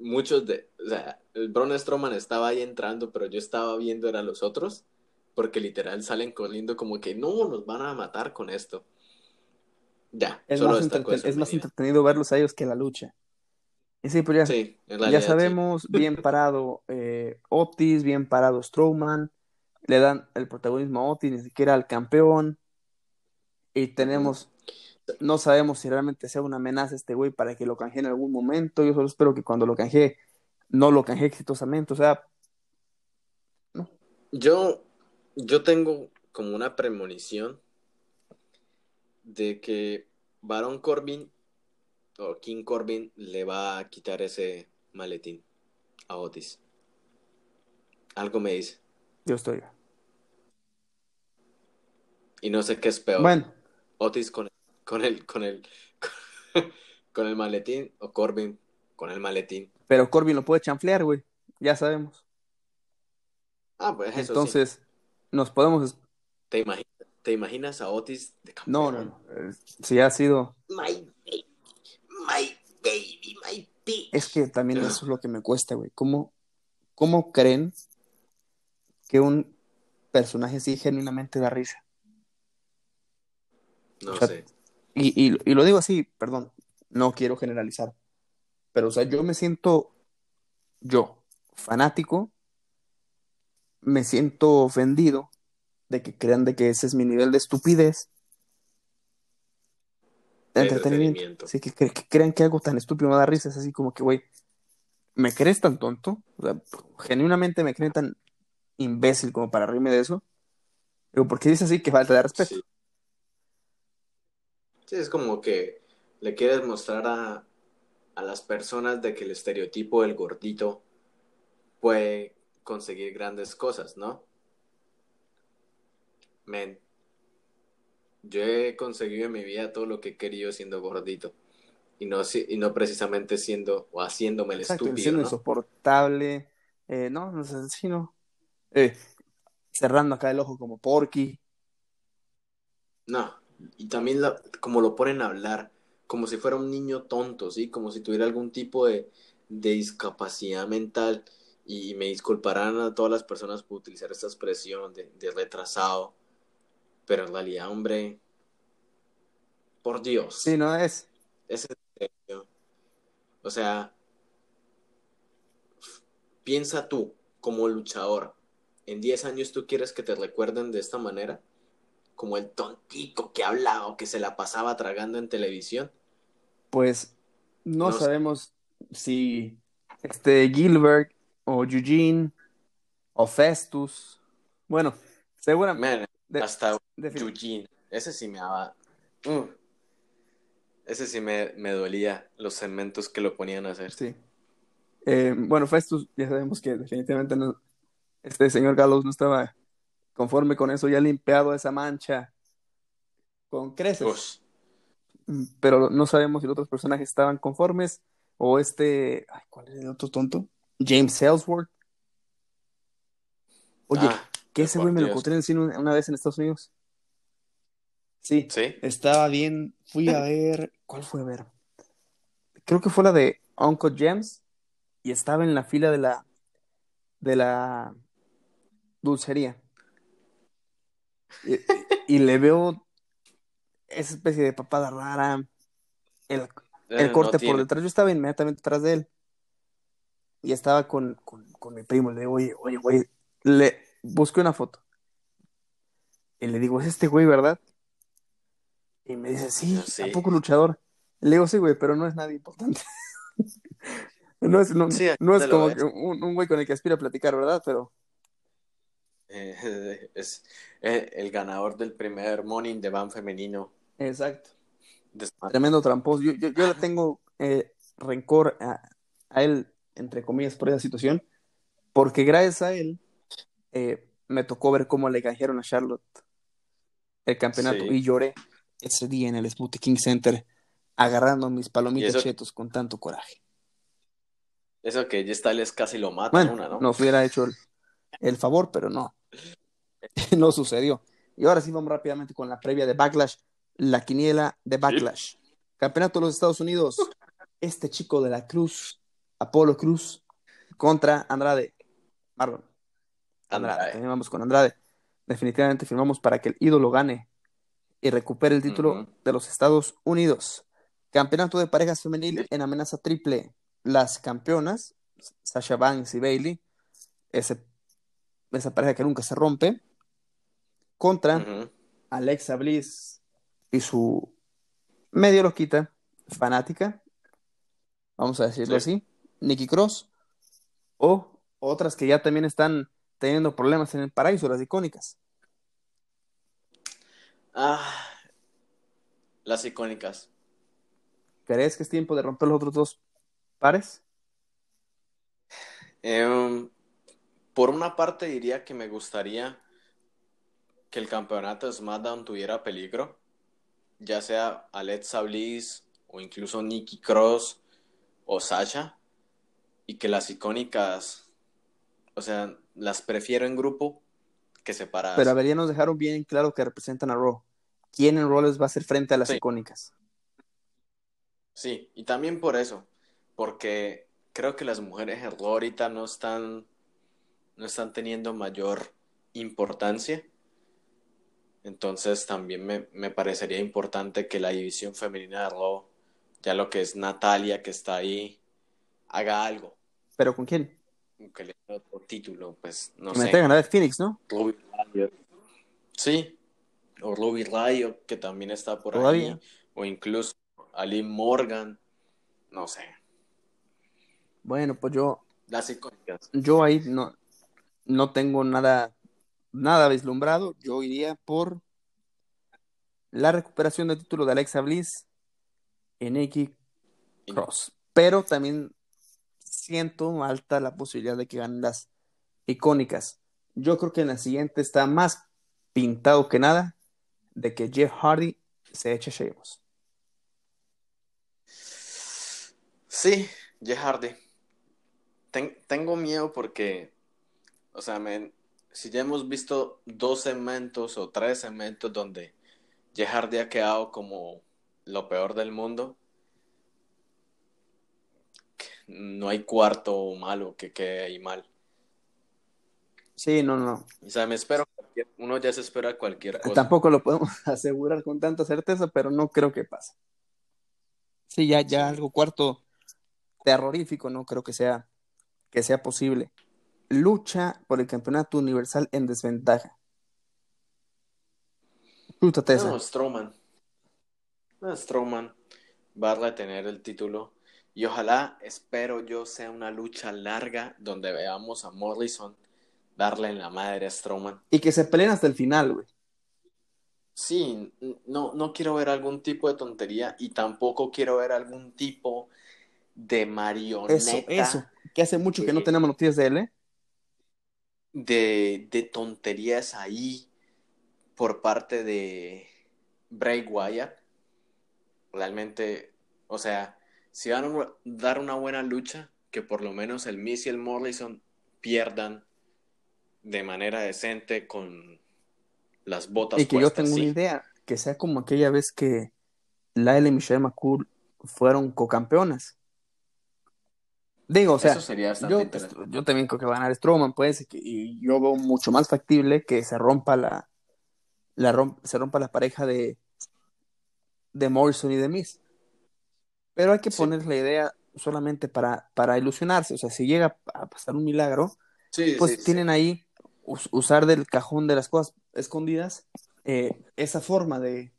Muchos de, o sea, el Braun Strowman estaba ahí entrando, pero yo estaba viendo a los otros, porque literal salen corriendo como que no, nos van a matar con esto. Ya,
es, más, es más entretenido verlos a ellos que la lucha. Y sí, pues ya, ya sabemos, bien parado eh, Otis, bien parado Strowman, le dan el protagonismo a Otis, ni siquiera al campeón. Y tenemos, no sabemos si realmente sea una amenaza este güey para que lo canje en algún momento. Yo solo espero que cuando lo canje, no lo canje exitosamente. O sea,
no. Yo, yo tengo como una premonición de que Baron Corbin o King Corbin le va a quitar ese maletín a Otis. Algo me dice.
Yo estoy.
Y no sé qué es peor. Bueno. Otis con, con el, con el, con el maletín o Corbin con el maletín.
Pero Corbin lo puede chanflear, güey. Ya sabemos.
Ah, pues
eso Entonces, nos podemos.
¿Te imaginas, ¿Te imaginas a Otis
de campeón? No, no, no. Sí ha sido.
My my baby, my baby.
Es que también eso es lo que me cuesta, güey. ¿Cómo, ¿Cómo creen que un personaje así genuinamente da risa?
No sé.
Y, y, lo digo así, perdón, no quiero generalizar. Pero, o sea, yo me siento, yo, fanático, me siento ofendido de que crean de que ese es mi nivel de estupidez entretenimiento. Sí, que, crean que algo tan estúpido me da risa. Es así como que, güey, ¿me crees tan tonto? O sea, genuinamente me creen tan imbécil como para reírme de eso. Digo, ¿por qué dices así que falta de respeto?
Sí. Es como que le quieres mostrar a, a las personas de que el estereotipo del gordito puede conseguir grandes cosas, ¿no? Men, yo he conseguido en mi vida todo lo que he querido siendo gordito. Y no, y no precisamente siendo o haciéndome el Exacto, estúpido.
Siendo insoportable. Eh, no, no sé. Eh, cerrando acá el ojo como Porky.
No, y también como lo ponen a hablar, como si fuera un niño tonto, ¿sí? Como si tuviera algún tipo de, de discapacidad mental. Y me disculparán a todas las personas por utilizar esta expresión de, de retrasado pero en realidad, hombre, por Dios.
Sí, no es.
Es O sea, piensa tú como luchador. En 10 años tú quieres que te recuerden de esta manera, como el tontico que hablaba o que se la pasaba tragando en televisión.
Pues no, sabemos si este Gilbert o Eugene o Festus. Bueno, seguramente.
Hasta Eugene. Ese sí me daba. Uh, ese sí me, me, dolía los segmentos que lo ponían a hacer.
Sí. Eh, bueno, Festus, ya sabemos que definitivamente no, este señor Gallows no estaba conforme con eso, ya limpiado esa mancha con creces. Mm, pero no sabemos si los otros personajes estaban conformes o este. Ay, ¿Cuál es el otro tonto? James Ellsworth. Oye, ah. Que ese güey me lo encontré en cine una vez en Estados Unidos. Sí,
sí.
Estaba bien. Fui a ver. ¿Cuál fue a ver? Creo que fue la de Uncle James. Y estaba en la fila de la. de la dulcería. Y, le veo esa especie de papada rara. El, eh, corte por detrás. Yo estaba inmediatamente detrás de él. Y estaba con, con mi primo. Le digo, oye, oye, güey. Le, busqué una foto. Y le digo, es este güey, ¿verdad? Y me dice, sí, un poco luchador? Le digo, sí, güey, pero no es nadie importante. no es, no, es como un, güey con el que aspira a platicar, ¿verdad? Pero.
Eh, es eh, el ganador del primer Morning de Van femenino.
Exacto. Tremendo tramposo. Yo, yo, le tengo eh, rencor a, a, él, entre comillas, por esa situación, porque gracias a él eh, me tocó ver cómo le canjearon a Charlotte el campeonato
Sí.
y lloré ese día en el Smoothie King Center agarrando mis palomitas
eso-
chetos con tanto coraje.
Eso que J Styles casi lo mata
Bueno,
una, ¿no?
nos hubiera hecho el, favor, pero no. no sucedió. Y ahora sí vamos rápidamente con la previa de Backlash, la quiniela de Backlash. Campeonato de los Estados Unidos. Este chico de la Cruz, Apolo Cruz, contra Andrade. Marlon. Andrade.
Andrade.
También vamos con Andrade. Definitivamente firmamos para que el ídolo gane y recupere el título de los Estados Unidos. Campeonato de parejas femenil en amenaza triple. Las campeonas, Sasha Banks y Bailey, esa pareja que nunca se rompe, contra
Ujú.
Alexa Bliss y su medio loquita, fanática, vamos a decirlo
Sí.
así, Nikki Cross, o otras que ya también están teniendo problemas en el paraíso, las icónicas.
Ah, las icónicas.
¿Crees que es tiempo de romper los otros dos pares?
Em, por una parte diría que me gustaría que el campeonato de SmackDown tuviera peligro, ya sea Alexa Bliss o incluso Nikki Cross o Sasha, y que las icónicas, o sea, las prefiero en grupo que separadas.
Pero a ver, ya nos dejaron bien claro que representan a Raw. ¿Quién en Raw les va a hacer frente a las
Sí.
icónicas?
Sí, y también por eso, porque creo que las mujeres en Raw ahorita no están, no están teniendo mayor importancia. Entonces también me, me parecería importante que la división femenina de Raw, ya lo que es Natalia, que está ahí, haga algo,
¿Pero con quién?
que le dé otro título, pues no
que me
sé,
traigan a Phoenix, ¿no?
Ruby Riot. Sí, o Ruby Riot, que también está por
Todavía.
ahí, o incluso Ali Morgan, no sé,
Bueno, pues yo,
las icónicas.
yo ahí no, no tengo nada, nada vislumbrado. Yo iría por la recuperación del título de Alexa Bliss y Nikki Cross. Pero también siento alta la posibilidad de que ganen las icónicas. Yo creo que en la siguiente está más pintado que nada de que Jeff Hardy se eche Sheamus.
Sí, Jeff Hardy. Ten- tengo miedo porque, o sea, me- si ya hemos visto dos segmentos o tres segmentos donde Jeff Hardy ha quedado como lo peor del mundo, no hay cuarto malo que quede ahí mal.
Sí, no, no.
O sea, me espero, uno ya se espera cualquier cosa.
Tampoco lo podemos asegurar con tanta certeza, pero no creo que pase. Sí, ya, ya algo cuarto terrorífico, no creo que sea, que sea posible. Lucha por el campeonato universal en desventaja. Esa.
No, Strowman. No, Strowman va a retener el título. Y ojalá, espero yo, sea una lucha larga donde veamos a Morrison darle en la madre a Strowman.
Y que se peleen hasta el final, güey.
Sí, no, no quiero ver algún tipo de tontería y tampoco quiero ver algún tipo de marioneta
Eso, eso. Que hace mucho que no
Eh,
tenemos noticias de él, ¿eh?
De, de tonterías ahí por parte de Bray Wyatt. Realmente, o sea, si van a dar una buena lucha, que por lo menos el Miz y el Morrison pierdan de manera decente con las botas
Y que yo tengo
sí.
una idea, que sea como aquella vez que Lyle y Michelle McCool fueron cocampeonas. Digo, o sea,
Eso sería bastante
yo, también creo que va a ganar Strowman, pues, y yo veo mucho más factible que se rompa la, la rom- se rompa la pareja de, de Morrison y de Miz. Pero hay que
Sí.
poner la idea solamente para, para ilusionarse. O sea, si llega a pasar un milagro,
Sí,
pues
sí.
tienen ahí us- usar del cajón de las cosas escondidas eh, esa forma de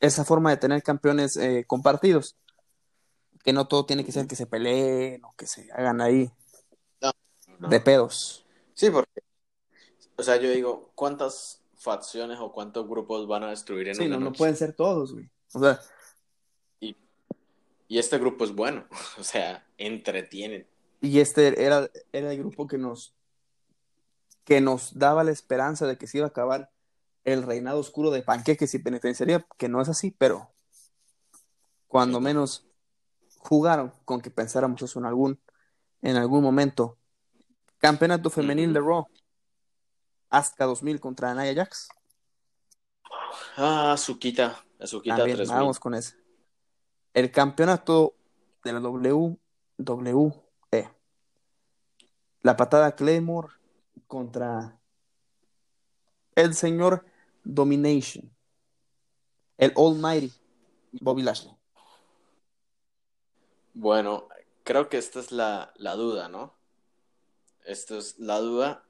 esa forma de tener campeones eh, compartidos que no todo tiene que ser que se peleen o que se hagan ahí
No.
de pedos.
Sí, porque, o sea, yo digo, ¿cuántas facciones o cuántos grupos van a destruir en
sí
una
no, no pueden ser todos güey. O sea
Y este grupo es bueno, o sea, entretienen.
y este era era el grupo que nos que nos daba la esperanza de que se iba a acabar el reinado oscuro de panqueques y penitenciaría, que no es así, pero cuando menos jugaron con que pensáramos eso en algún, en algún momento. Campeonato femenil de Raw. Asuka 2000 contra Naya Jax.
Ah, Azuquita. Azuquita
También,
3000.
vamos con ese. El campeonato de la WWE. La patada Claymore contra el señor Domination. El Almighty Bobby Lashley.
Bueno, creo que esta es la, la duda, ¿no? Esta es la duda.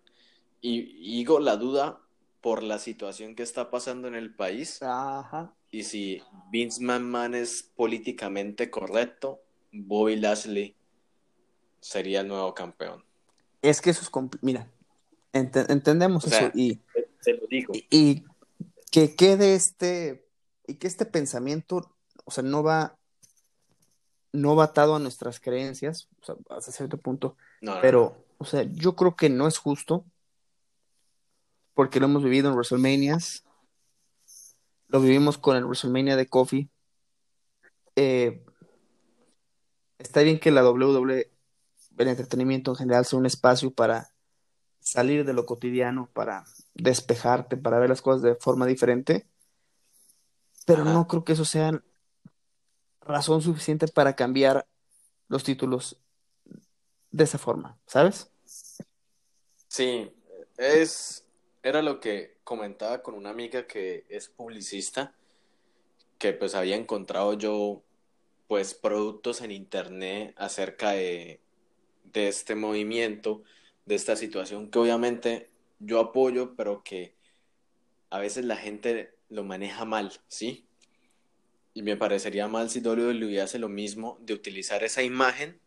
Y, digo la duda por la situación que está pasando en el país.
Ajá.
Y si Vince McMahon es políticamente correcto, Bobby Lashley sería el nuevo campeón.
Es que eso es Mira, ente- entendemos
O sea,
eso y,
Te lo digo.
y, y que quede este y que este pensamiento, o sea, no va no va atado a nuestras creencias, o sea, hasta cierto punto,
No, no,
pero, o sea, yo creo que no es justo porque lo hemos vivido en WrestleManias, lo vivimos con el WrestleMania de Kofi. Eh, está bien que la WWE, el entretenimiento en general, sea un espacio para salir de lo cotidiano, para despejarte, para ver las cosas de forma diferente, pero
Ajá.
no creo que eso sea razón suficiente para cambiar los títulos de esa forma, ¿sabes?
Sí, es, era lo que comentaba con una amiga que es publicista, que pues había encontrado yo pues productos en internet acerca de, de este movimiento, de esta situación que obviamente yo apoyo, pero que a veces la gente lo maneja mal, ¿sí? Y me parecería mal si WWE hace lo mismo de utilizar esa imagen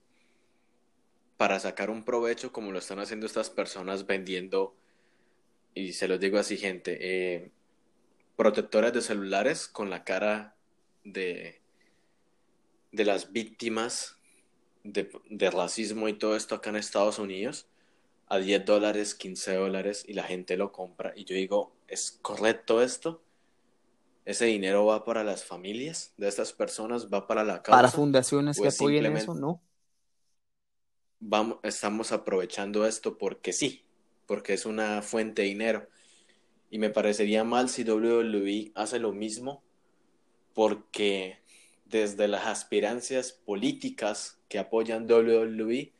para sacar un provecho como lo están haciendo estas personas vendiendo, y se los digo así, gente, eh, protectores de celulares con la cara de, de las víctimas de, de racismo y todo esto acá en Estados Unidos a 10 dólares, 15 dólares y la gente lo compra. Y yo digo, ¿es correcto esto? Ese dinero va para las familias de estas personas, va para la causa.
Para fundaciones que apoyen eso, ¿no?
vamos, estamos aprovechando esto porque sí, porque es una fuente de dinero. Y me parecería mal si WWE hace lo mismo, porque desde las aspirancias políticas que apoyan WWE,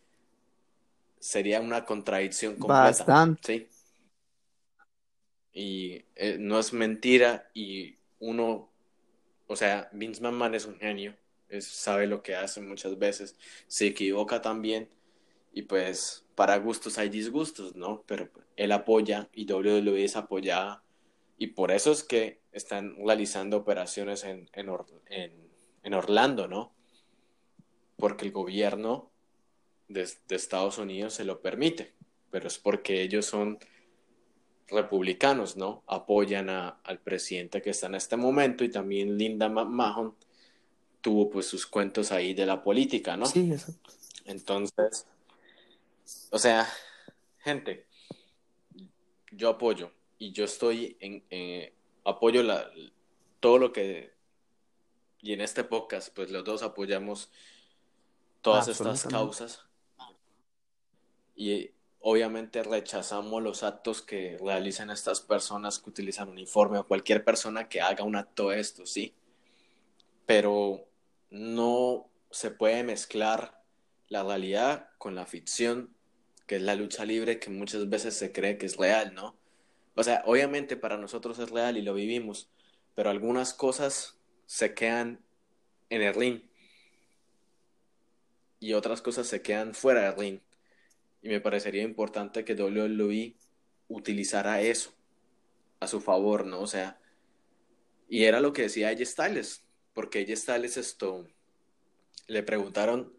sería una contradicción completa.
Bastante.
¿sí? Y eh, no es mentira y uno, o sea, Vince McMahon es un genio, es- sabe lo que hace muchas veces, se equivoca también y pues para gustos hay disgustos, ¿no? Pero él apoya y WWE es apoyada y por eso es que están realizando operaciones en, en, en, en Orlando, ¿no? Porque el gobierno de Estados Unidos se lo permite, pero es porque ellos son republicanos, ¿no? Apoyan a- al presidente que está en este momento y también Linda McMahon tuvo pues sus cuentos ahí de la política, ¿no?
Sí, exacto.
Entonces, o sea, gente, yo apoyo y yo estoy en, eh, apoyo la, todo lo que, y en este podcast, pues los dos apoyamos todas estas causas y obviamente rechazamos los actos que realizan estas personas que utilizan uniforme o cualquier persona que haga un acto de esto, sí, pero no se puede mezclar la realidad con la ficción, que es la lucha libre, que muchas veces se cree que es real, ¿no? O sea, obviamente para nosotros es real y lo vivimos, pero algunas cosas se quedan en el ring y otras cosas se quedan fuera del ring. Y me parecería importante que WWE utilizara eso a su favor, ¿no? O sea, y era lo que decía AJ Styles, porque AJ Styles esto le preguntaron,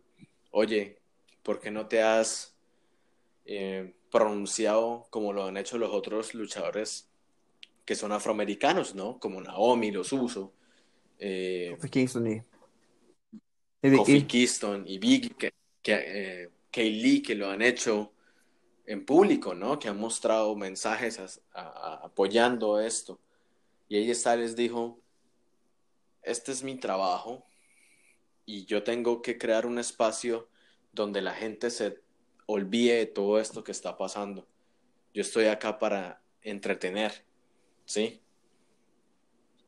oye, ¿por qué no te has eh, pronunciado como lo han hecho los otros luchadores que son afroamericanos, ¿no? Como Naomi, los Uso, eh,
Kofi Kingston y,
Kofi Kingston y que, que, eh, Kay Lee, que lo han hecho, en público, ¿no? Que han mostrado mensajes apoyando esto. Y ella les dijo, este es mi trabajo y yo tengo que crear un espacio donde la gente se olvide de todo esto que está pasando. Yo estoy acá para entretener, ¿sí?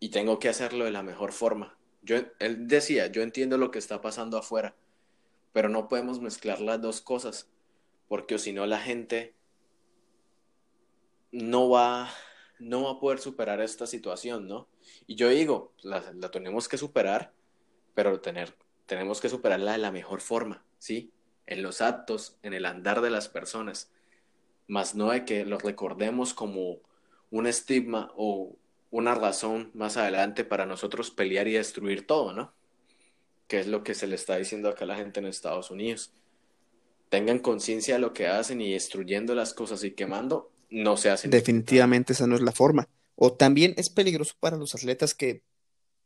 Y tengo que hacerlo de la mejor forma. Yo, él decía, yo entiendo lo que está pasando afuera, pero no podemos mezclar las dos cosas porque si no la gente no va, no va a poder superar esta situación, ¿no? Y yo digo, la, tenemos que superar, pero tener, tenemos que superarla de la mejor forma, ¿sí? En los actos, en el andar de las personas, más no de que los recordemos como un estigma o una razón más adelante para nosotros pelear y destruir todo, ¿no? Que es lo que se le está diciendo acá a la gente en Estados Unidos tengan conciencia de lo que hacen y destruyendo las cosas y quemando, no se hacen.
Definitivamente esa no es la forma. O también es peligroso para los atletas que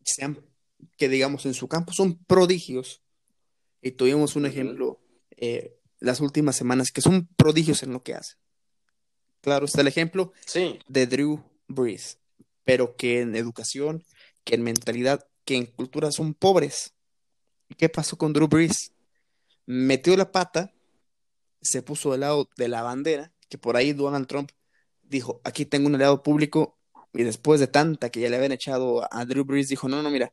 sean, que digamos en su campo son prodigios. Y tuvimos un ejemplo eh, las últimas semanas que son prodigios en lo que hacen. Claro, está el ejemplo de Drew Brees, pero que en educación, que en mentalidad, que en cultura son pobres. ¿Y qué pasó con Drew Brees? Metió la pata se puso del lado de la bandera, que por ahí Donald Trump dijo, aquí tengo un aliado público, y después de tanta que ya le habían echado a Drew Brees, dijo, no, no, mira,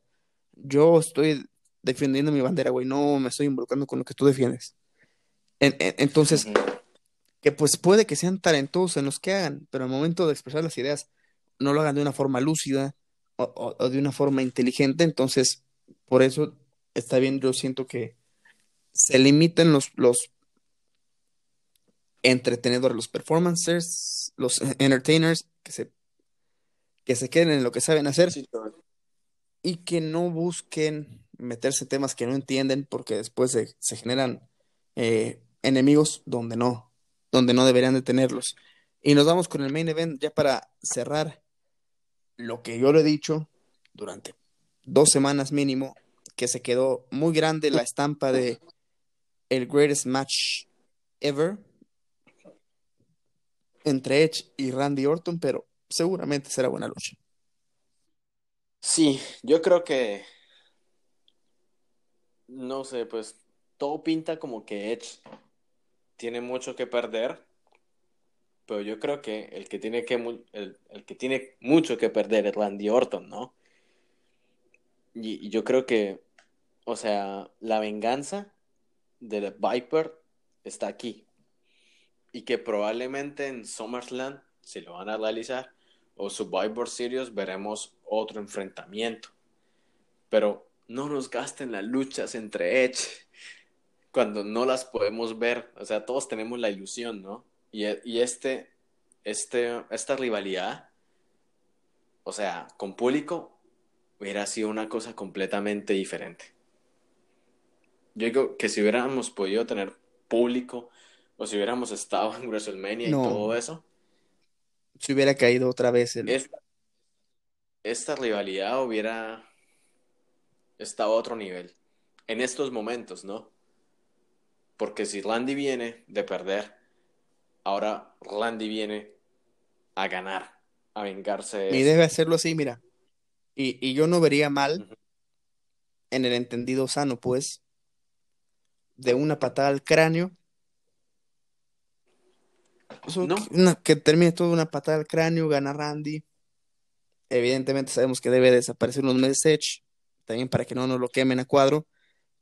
yo estoy defendiendo mi bandera, güey, no me estoy involucrando con lo que tú defiendes. entonces, que pues puede que sean talentosos en los que hagan, pero al momento de expresar las ideas, no lo hagan de una forma lúcida o, o de una forma inteligente, entonces, por eso está bien, yo siento que se limiten los, los entretenedores, los performancers, los entertainers, que se, que se queden en lo que saben hacer y que no busquen meterse en temas que no entienden porque después se, generan eh, enemigos donde no, donde no deberían de tenerlos. Y nos vamos con el main event ya para cerrar lo que yo le he dicho durante dos semanas mínimo, que se quedó muy grande la estampa de el greatest match ever entre Edge y Randy Orton, pero seguramente será buena lucha.
Sí, yo creo que no sé, pues todo pinta como que Edge tiene mucho que perder, pero yo creo que el que tiene que el, que tiene mucho que perder es Randy Orton, ¿no? Y, y yo creo que, o sea, la venganza de Viper está aquí y que probablemente en SummerSlam, si lo van a realizar, o Survivor Series, veremos otro enfrentamiento. Pero no nos gasten las luchas entre Edge cuando no las podemos ver. O sea, todos tenemos la ilusión, ¿no? Y, y este, este, esta rivalidad, o sea, con público, hubiera sido una cosa completamente diferente. Yo digo que si hubiéramos podido tener público o si hubiéramos estado en WrestleMania y todo eso.
Si hubiera caído otra vez en...
Esta, rivalidad hubiera estado a otro nivel. En estos momentos, ¿no? Porque si Randy viene de perder, ahora Randy viene a ganar, a vengarse.
Y debe hacerlo así, mira. Y, y yo no vería mal, en el entendido sano, pues, de una patada al cráneo. Que, termine todo una patada al cráneo, gana Randy. Evidentemente sabemos que debe desaparecer unos meses Edge, también para que no nos lo quemen a cuadro,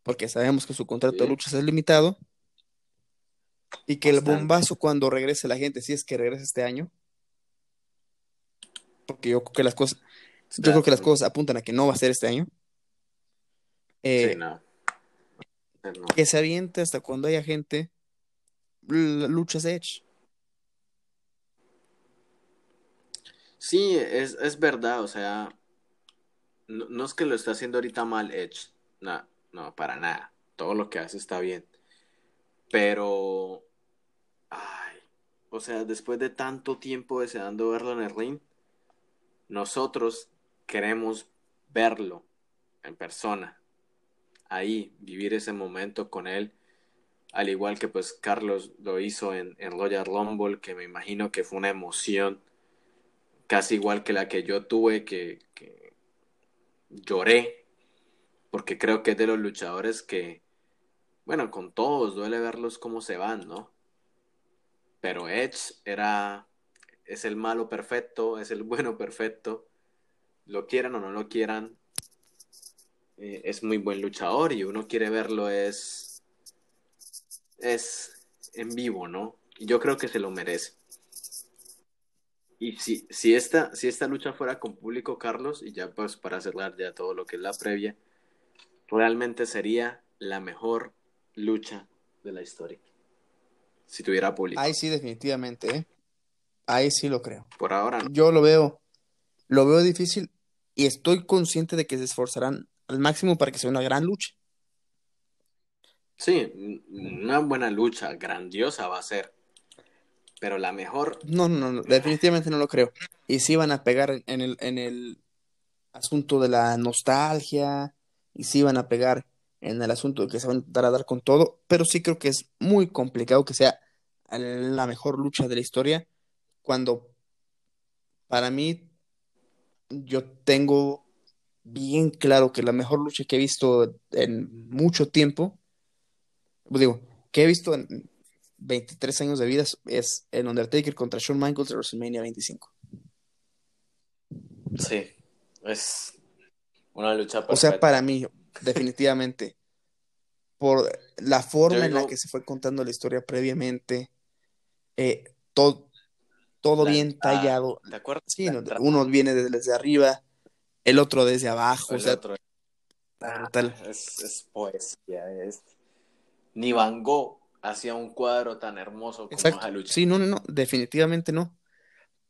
porque sabemos que su contrato de luchas es limitado. Y que el bombazo cuando regrese la gente, si es que regresa este año, porque yo creo que las cosas, yo creo que las cosas apuntan a que no va a ser este año. Eh, que se aviente hasta cuando haya gente luchas Edge.
Sí, es, es verdad, o sea, no, es que lo esté haciendo ahorita mal Edge, no, no, para nada, todo lo que hace está bien, pero, ay, o sea, después de tanto tiempo deseando verlo en el ring, nosotros queremos verlo en persona, ahí, vivir ese momento con él, al igual que pues Carlos lo hizo en, en Royal Rumble, que me imagino que fue una emoción casi igual que la que yo tuve, que, que lloré, porque creo que es de los luchadores que, bueno, con todos duele verlos cómo se van, ¿no? Pero Edge era, es el malo perfecto, es el bueno perfecto, lo quieran o no lo quieran, eh, es muy buen luchador y uno quiere verlo es es en vivo, ¿no? Y yo creo que se lo merece. Y si, si, esta, si esta lucha fuera con público, Carlos, y ya pues para cerrar ya todo lo que es la previa, realmente sería la mejor lucha de la historia. Si tuviera público.
Ahí sí, definitivamente, ¿eh? Ahí sí lo creo.
Por ahora no.
Yo lo veo, lo veo difícil y estoy consciente de que se esforzarán al máximo para que sea una gran lucha.
Sí, una buena lucha, grandiosa va a ser. Pero la mejor.
No, no, no, definitivamente no lo creo. Y sí van a pegar en el, en el asunto de la nostalgia, y sí van a pegar en el asunto de que se van a dar a dar con todo, pero sí creo que es muy complicado que sea la mejor lucha de la historia, cuando para mí yo tengo bien claro que la mejor lucha que he visto en mucho tiempo digo, que he visto en 23 años de vida es el Undertaker contra Shawn Michaels de WrestleMania 25.
Sí, es una lucha perfecta.
O sea, para mí, definitivamente, por la forma en la que se fue contando la historia previamente, eh, todo, todo bien tallado.
¿De acuerdo?
Sí, uno viene desde arriba, el otro desde abajo.
El
o sea,
otro.
brutal.
Es, es poesía, es ni Van Gogh hacía un cuadro tan hermoso como
Exacto. Sí, no, no, no, definitivamente no.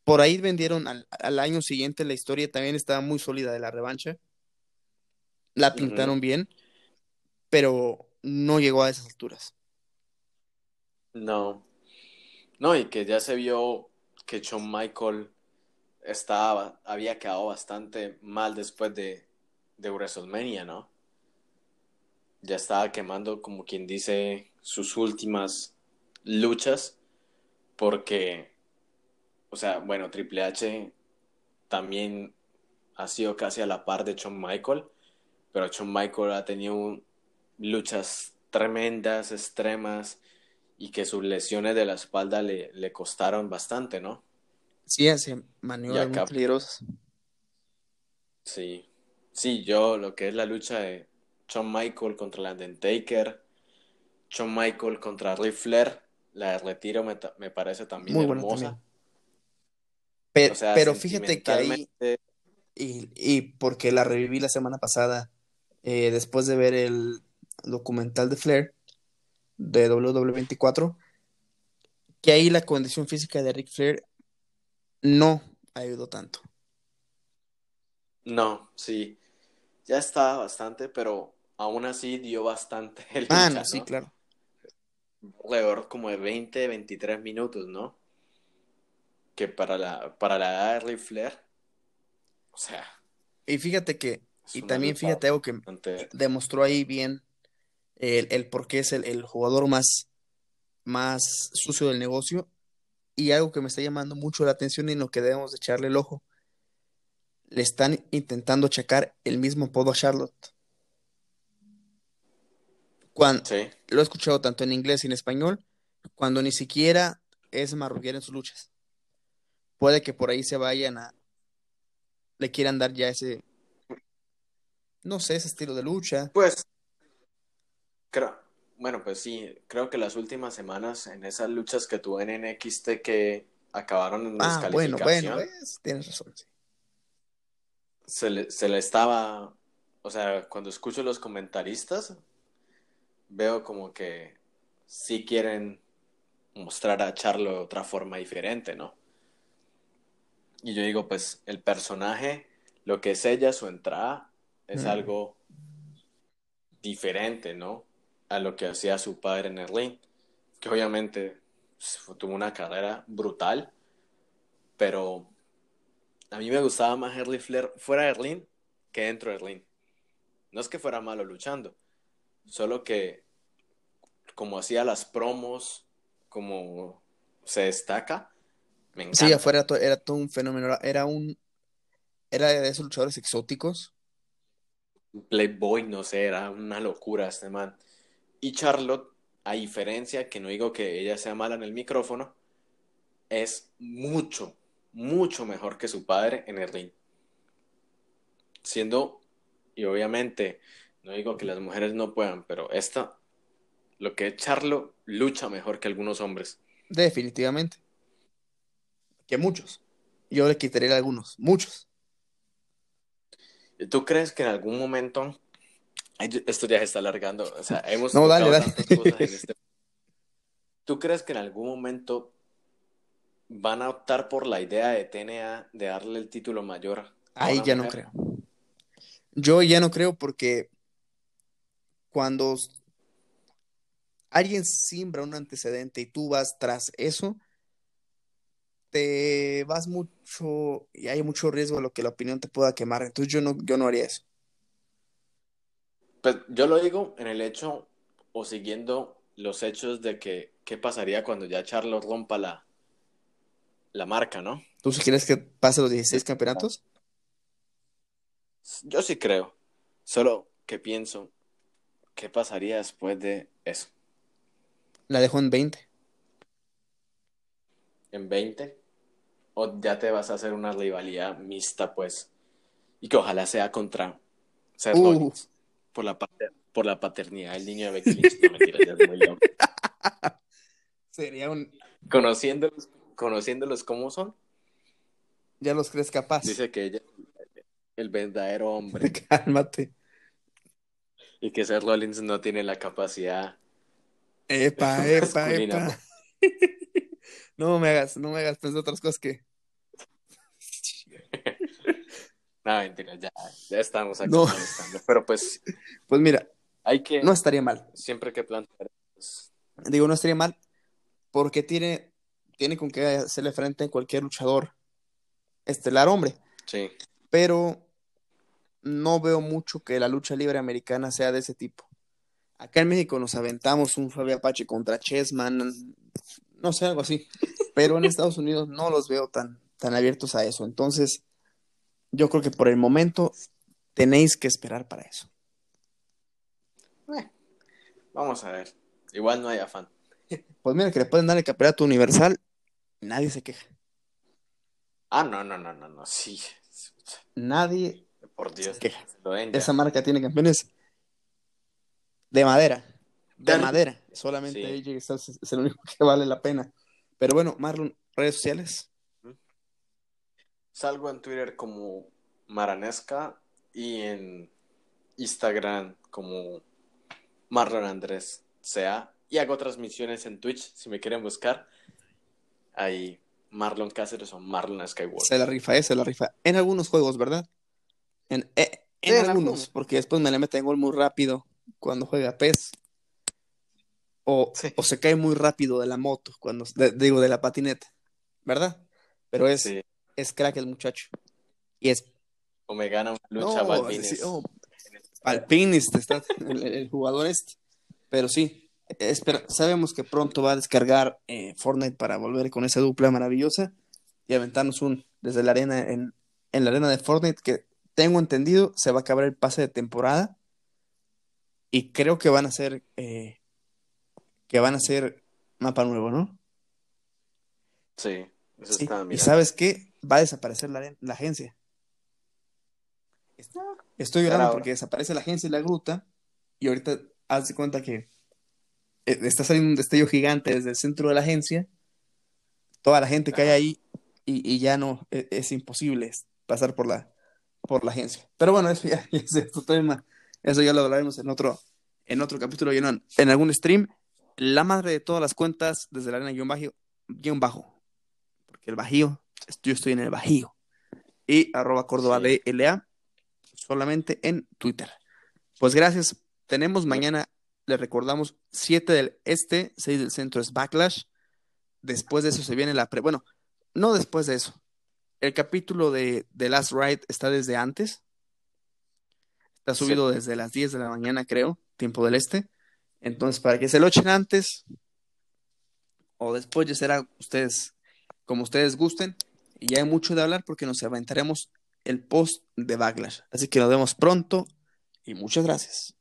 Por ahí vendieron al, al año siguiente la historia también estaba muy sólida de la revancha. La pintaron bien, pero no llegó a esas alturas.
No. No, y que ya se vio que Shawn Michael estaba, había quedado bastante mal después de, de WrestleMania, ¿no? Ya estaba quemando, como quien dice, sus últimas luchas, porque, o sea, bueno, Triple H también ha sido casi a la par de Shawn Michael, pero Shawn Michael ha tenido luchas tremendas, extremas, y que sus lesiones de la espalda le, le costaron bastante, ¿no?
Sí, hace maniobras muy peligrosas.
Sí, sí, yo lo que es la lucha de Shawn Michael contra la Undertaker, Shawn Michael contra Ric Flair, la de retiro me, me parece también
Muy buena
hermosa.
también. Pero,
O sea,
pero fíjate que ahí, y, y porque la reviví la semana pasada, eh, después de ver el documental de Flair de WWE24, que ahí la condición física de Ric Flair no ayudó tanto.
No, sí, ya estaba bastante, pero aún así dio bastante el
Ah,
lucha,
no, sí,
¿no?
claro.
Alrededor como de 20, 23 minutos, ¿no? Que para la, para la edad de Ric Flair, o sea,
Y fíjate que, y también fíjate algo que demostró ahí bien el, el por qué es el, el jugador más, más sucio del negocio y algo que me está llamando mucho la atención y en lo que debemos de echarle el ojo. Le están intentando checar el mismo apodo a Charlotte. Cuando,
Sí,
lo he escuchado tanto en inglés y en español, cuando ni siquiera es marrullera en sus luchas. Puede que por ahí se vayan a, le quieran dar ya ese, no sé, ese estilo de lucha.
Pues, creo, bueno, pues sí, creo que las últimas semanas en esas luchas que tuve en NXT que acabaron en
Ah, bueno,
descalificación,
bueno, ves, tienes razón. sí.
se le, se le estaba, o sea, cuando escucho los comentaristas, veo como que sí quieren mostrar a Charlo de otra forma diferente, ¿no? Y yo digo, pues el personaje, lo que es ella, su entrada, es
Mm.
algo diferente, ¿no? A lo que hacía su padre en el ring, que obviamente pues, tuvo una carrera brutal, pero a mí me gustaba más Henry Flair fuera del ring que dentro del ring. No es que fuera malo luchando, solo que como hacía las promos, como se destaca, me encanta.
Sí, afuera to- era todo un fenómeno. Era un. Era de esos luchadores exóticos.
Playboy, no sé, era una locura este man. Y Charlotte, a diferencia, que no digo que ella sea mala en el micrófono, es mucho, mucho mejor que su padre en el ring. Siendo, y obviamente, no digo que las mujeres no puedan, pero esta, lo que es Charlotte, lucha mejor que algunos hombres.
Definitivamente. Que muchos. Yo le quitaría algunos. Muchos.
¿Tú crees que en algún momento, esto ya se está alargando, o sea, hemos
No, dale, dale.
cosas en este... ¿Tú crees que en algún momento van a optar por la idea de TNA de darle el título mayor a
Ahí ya no creo. Yo ya no creo porque cuando alguien siembra un antecedente y tú vas tras eso, te vas mucho y hay mucho riesgo de lo que la opinión te pueda quemar. Entonces yo no, yo no haría eso.
Pues yo lo digo en el hecho o siguiendo los hechos de que qué pasaría cuando ya Charlotte rompa la, la marca, ¿no?
¿Tú si quieres que pase los 16 campeonatos?
Yo sí creo, solo que pienso qué pasaría después de eso,
La dejo en 20.
en 20, o ya te vas a hacer una rivalidad mixta, pues, y que ojalá sea contra Seth
Uh.
Rollins, por la, pater- por la paternidad del niño de Becky Lynch, no mentira, ya es muy loco.
Sería un...
Conociéndolos, conociéndolos como son,
Ya los crees capaz.
dice que ella es el verdadero hombre
Cálmate.
y que Seth Rollins no tiene la capacidad.
Epa, epa, epa. No me hagas, no me hagas pensar otras cosas que...
No, mentira, ya, ya estamos aquí
No.
Pero pues
Pues mira,
hay que,
no estaría mal.
siempre que plantear. pues,
Digo, no estaría mal porque tiene, tiene con qué hacerle frente a cualquier luchador estelar hombre.
sí,
Pero no veo mucho que la lucha libre americana sea de ese tipo. Acá en México nos aventamos un Fabio Apache contra Chessman, no sé, algo así. Pero en Estados Unidos no los veo tan, tan abiertos a eso. Entonces, yo creo que por el momento tenéis que esperar para eso.
vamos a ver. Igual no hay afán.
Pues mira, que le pueden dar el campeonato universal, nadie se queja.
Ah, no, no, no, no, no, sí.
Nadie
Por Dios,
se queja. Esa marca tiene campeones de madera. De madera. Solamente
Sí.
AJ Styles es es el único que vale la pena. Pero bueno, Marlon, redes sociales.
Salgo en Twitter como Maranesca y en Instagram como Marlon Andrés CA. Y hago transmisiones en Twitch si me quieren buscar. Ahí Marlon Cáceres o Marlon Skywalker.
Se la rifa, eh, se la rifa. En algunos juegos, ¿verdad? En, eh, en
Sí, en
algunos,
algunos.
porque después me le meten gol muy rápido cuando juega PES. O,
Sí.
o se cae muy rápido de la moto, cuando de- digo, de la patineta, ¿verdad? Pero es,
Sí.
Es crack el muchacho. Y es
O me gana una lucha
No,
Balvines.
sí, oh, está el, el jugador este. Pero sí, espera, sabemos que pronto va a descargar eh, Fortnite para volver con esa dupla maravillosa y aventarnos un desde la arena en, en la arena de Fortnite que tengo entendido se va a acabar el pase de temporada y creo que van a ser eh, que van a ser mapa nuevo, ¿no?
Sí, eso
Sí,
está
y
mirando.
sabes qué, va a desaparecer la, agencia. Estoy llorando porque desaparece la agencia y la gruta y ahorita haz de cuenta que eh, está saliendo un destello gigante desde el centro de la agencia, toda la gente que hay ahí y, y ya no, e- es, imposible pasar por la, por la agencia. Pero bueno, eso ya, es otro tema, eso ya lo hablaremos en otro, en otro capítulo, no- en algún stream. La madre de todas las cuentas desde la arena guion bajo, guion bajo, porque el bajío, yo estoy en el bajío, y arroba Córdoba
Sí.
DLA, solamente en Twitter. Pues gracias, tenemos mañana, le recordamos, 7 del este, 6 del centro es Backlash, después de eso se viene la pre, bueno, no después de eso, el capítulo de, de Last Ride está desde antes, está
Sí.
subido desde las 10 de la mañana, creo, tiempo del este. Entonces, para que se lo echen antes o después, ya será ustedes, como ustedes gusten. Y ya hay mucho de hablar porque nos aventaremos el post de Backlash. Así que nos vemos pronto y muchas gracias.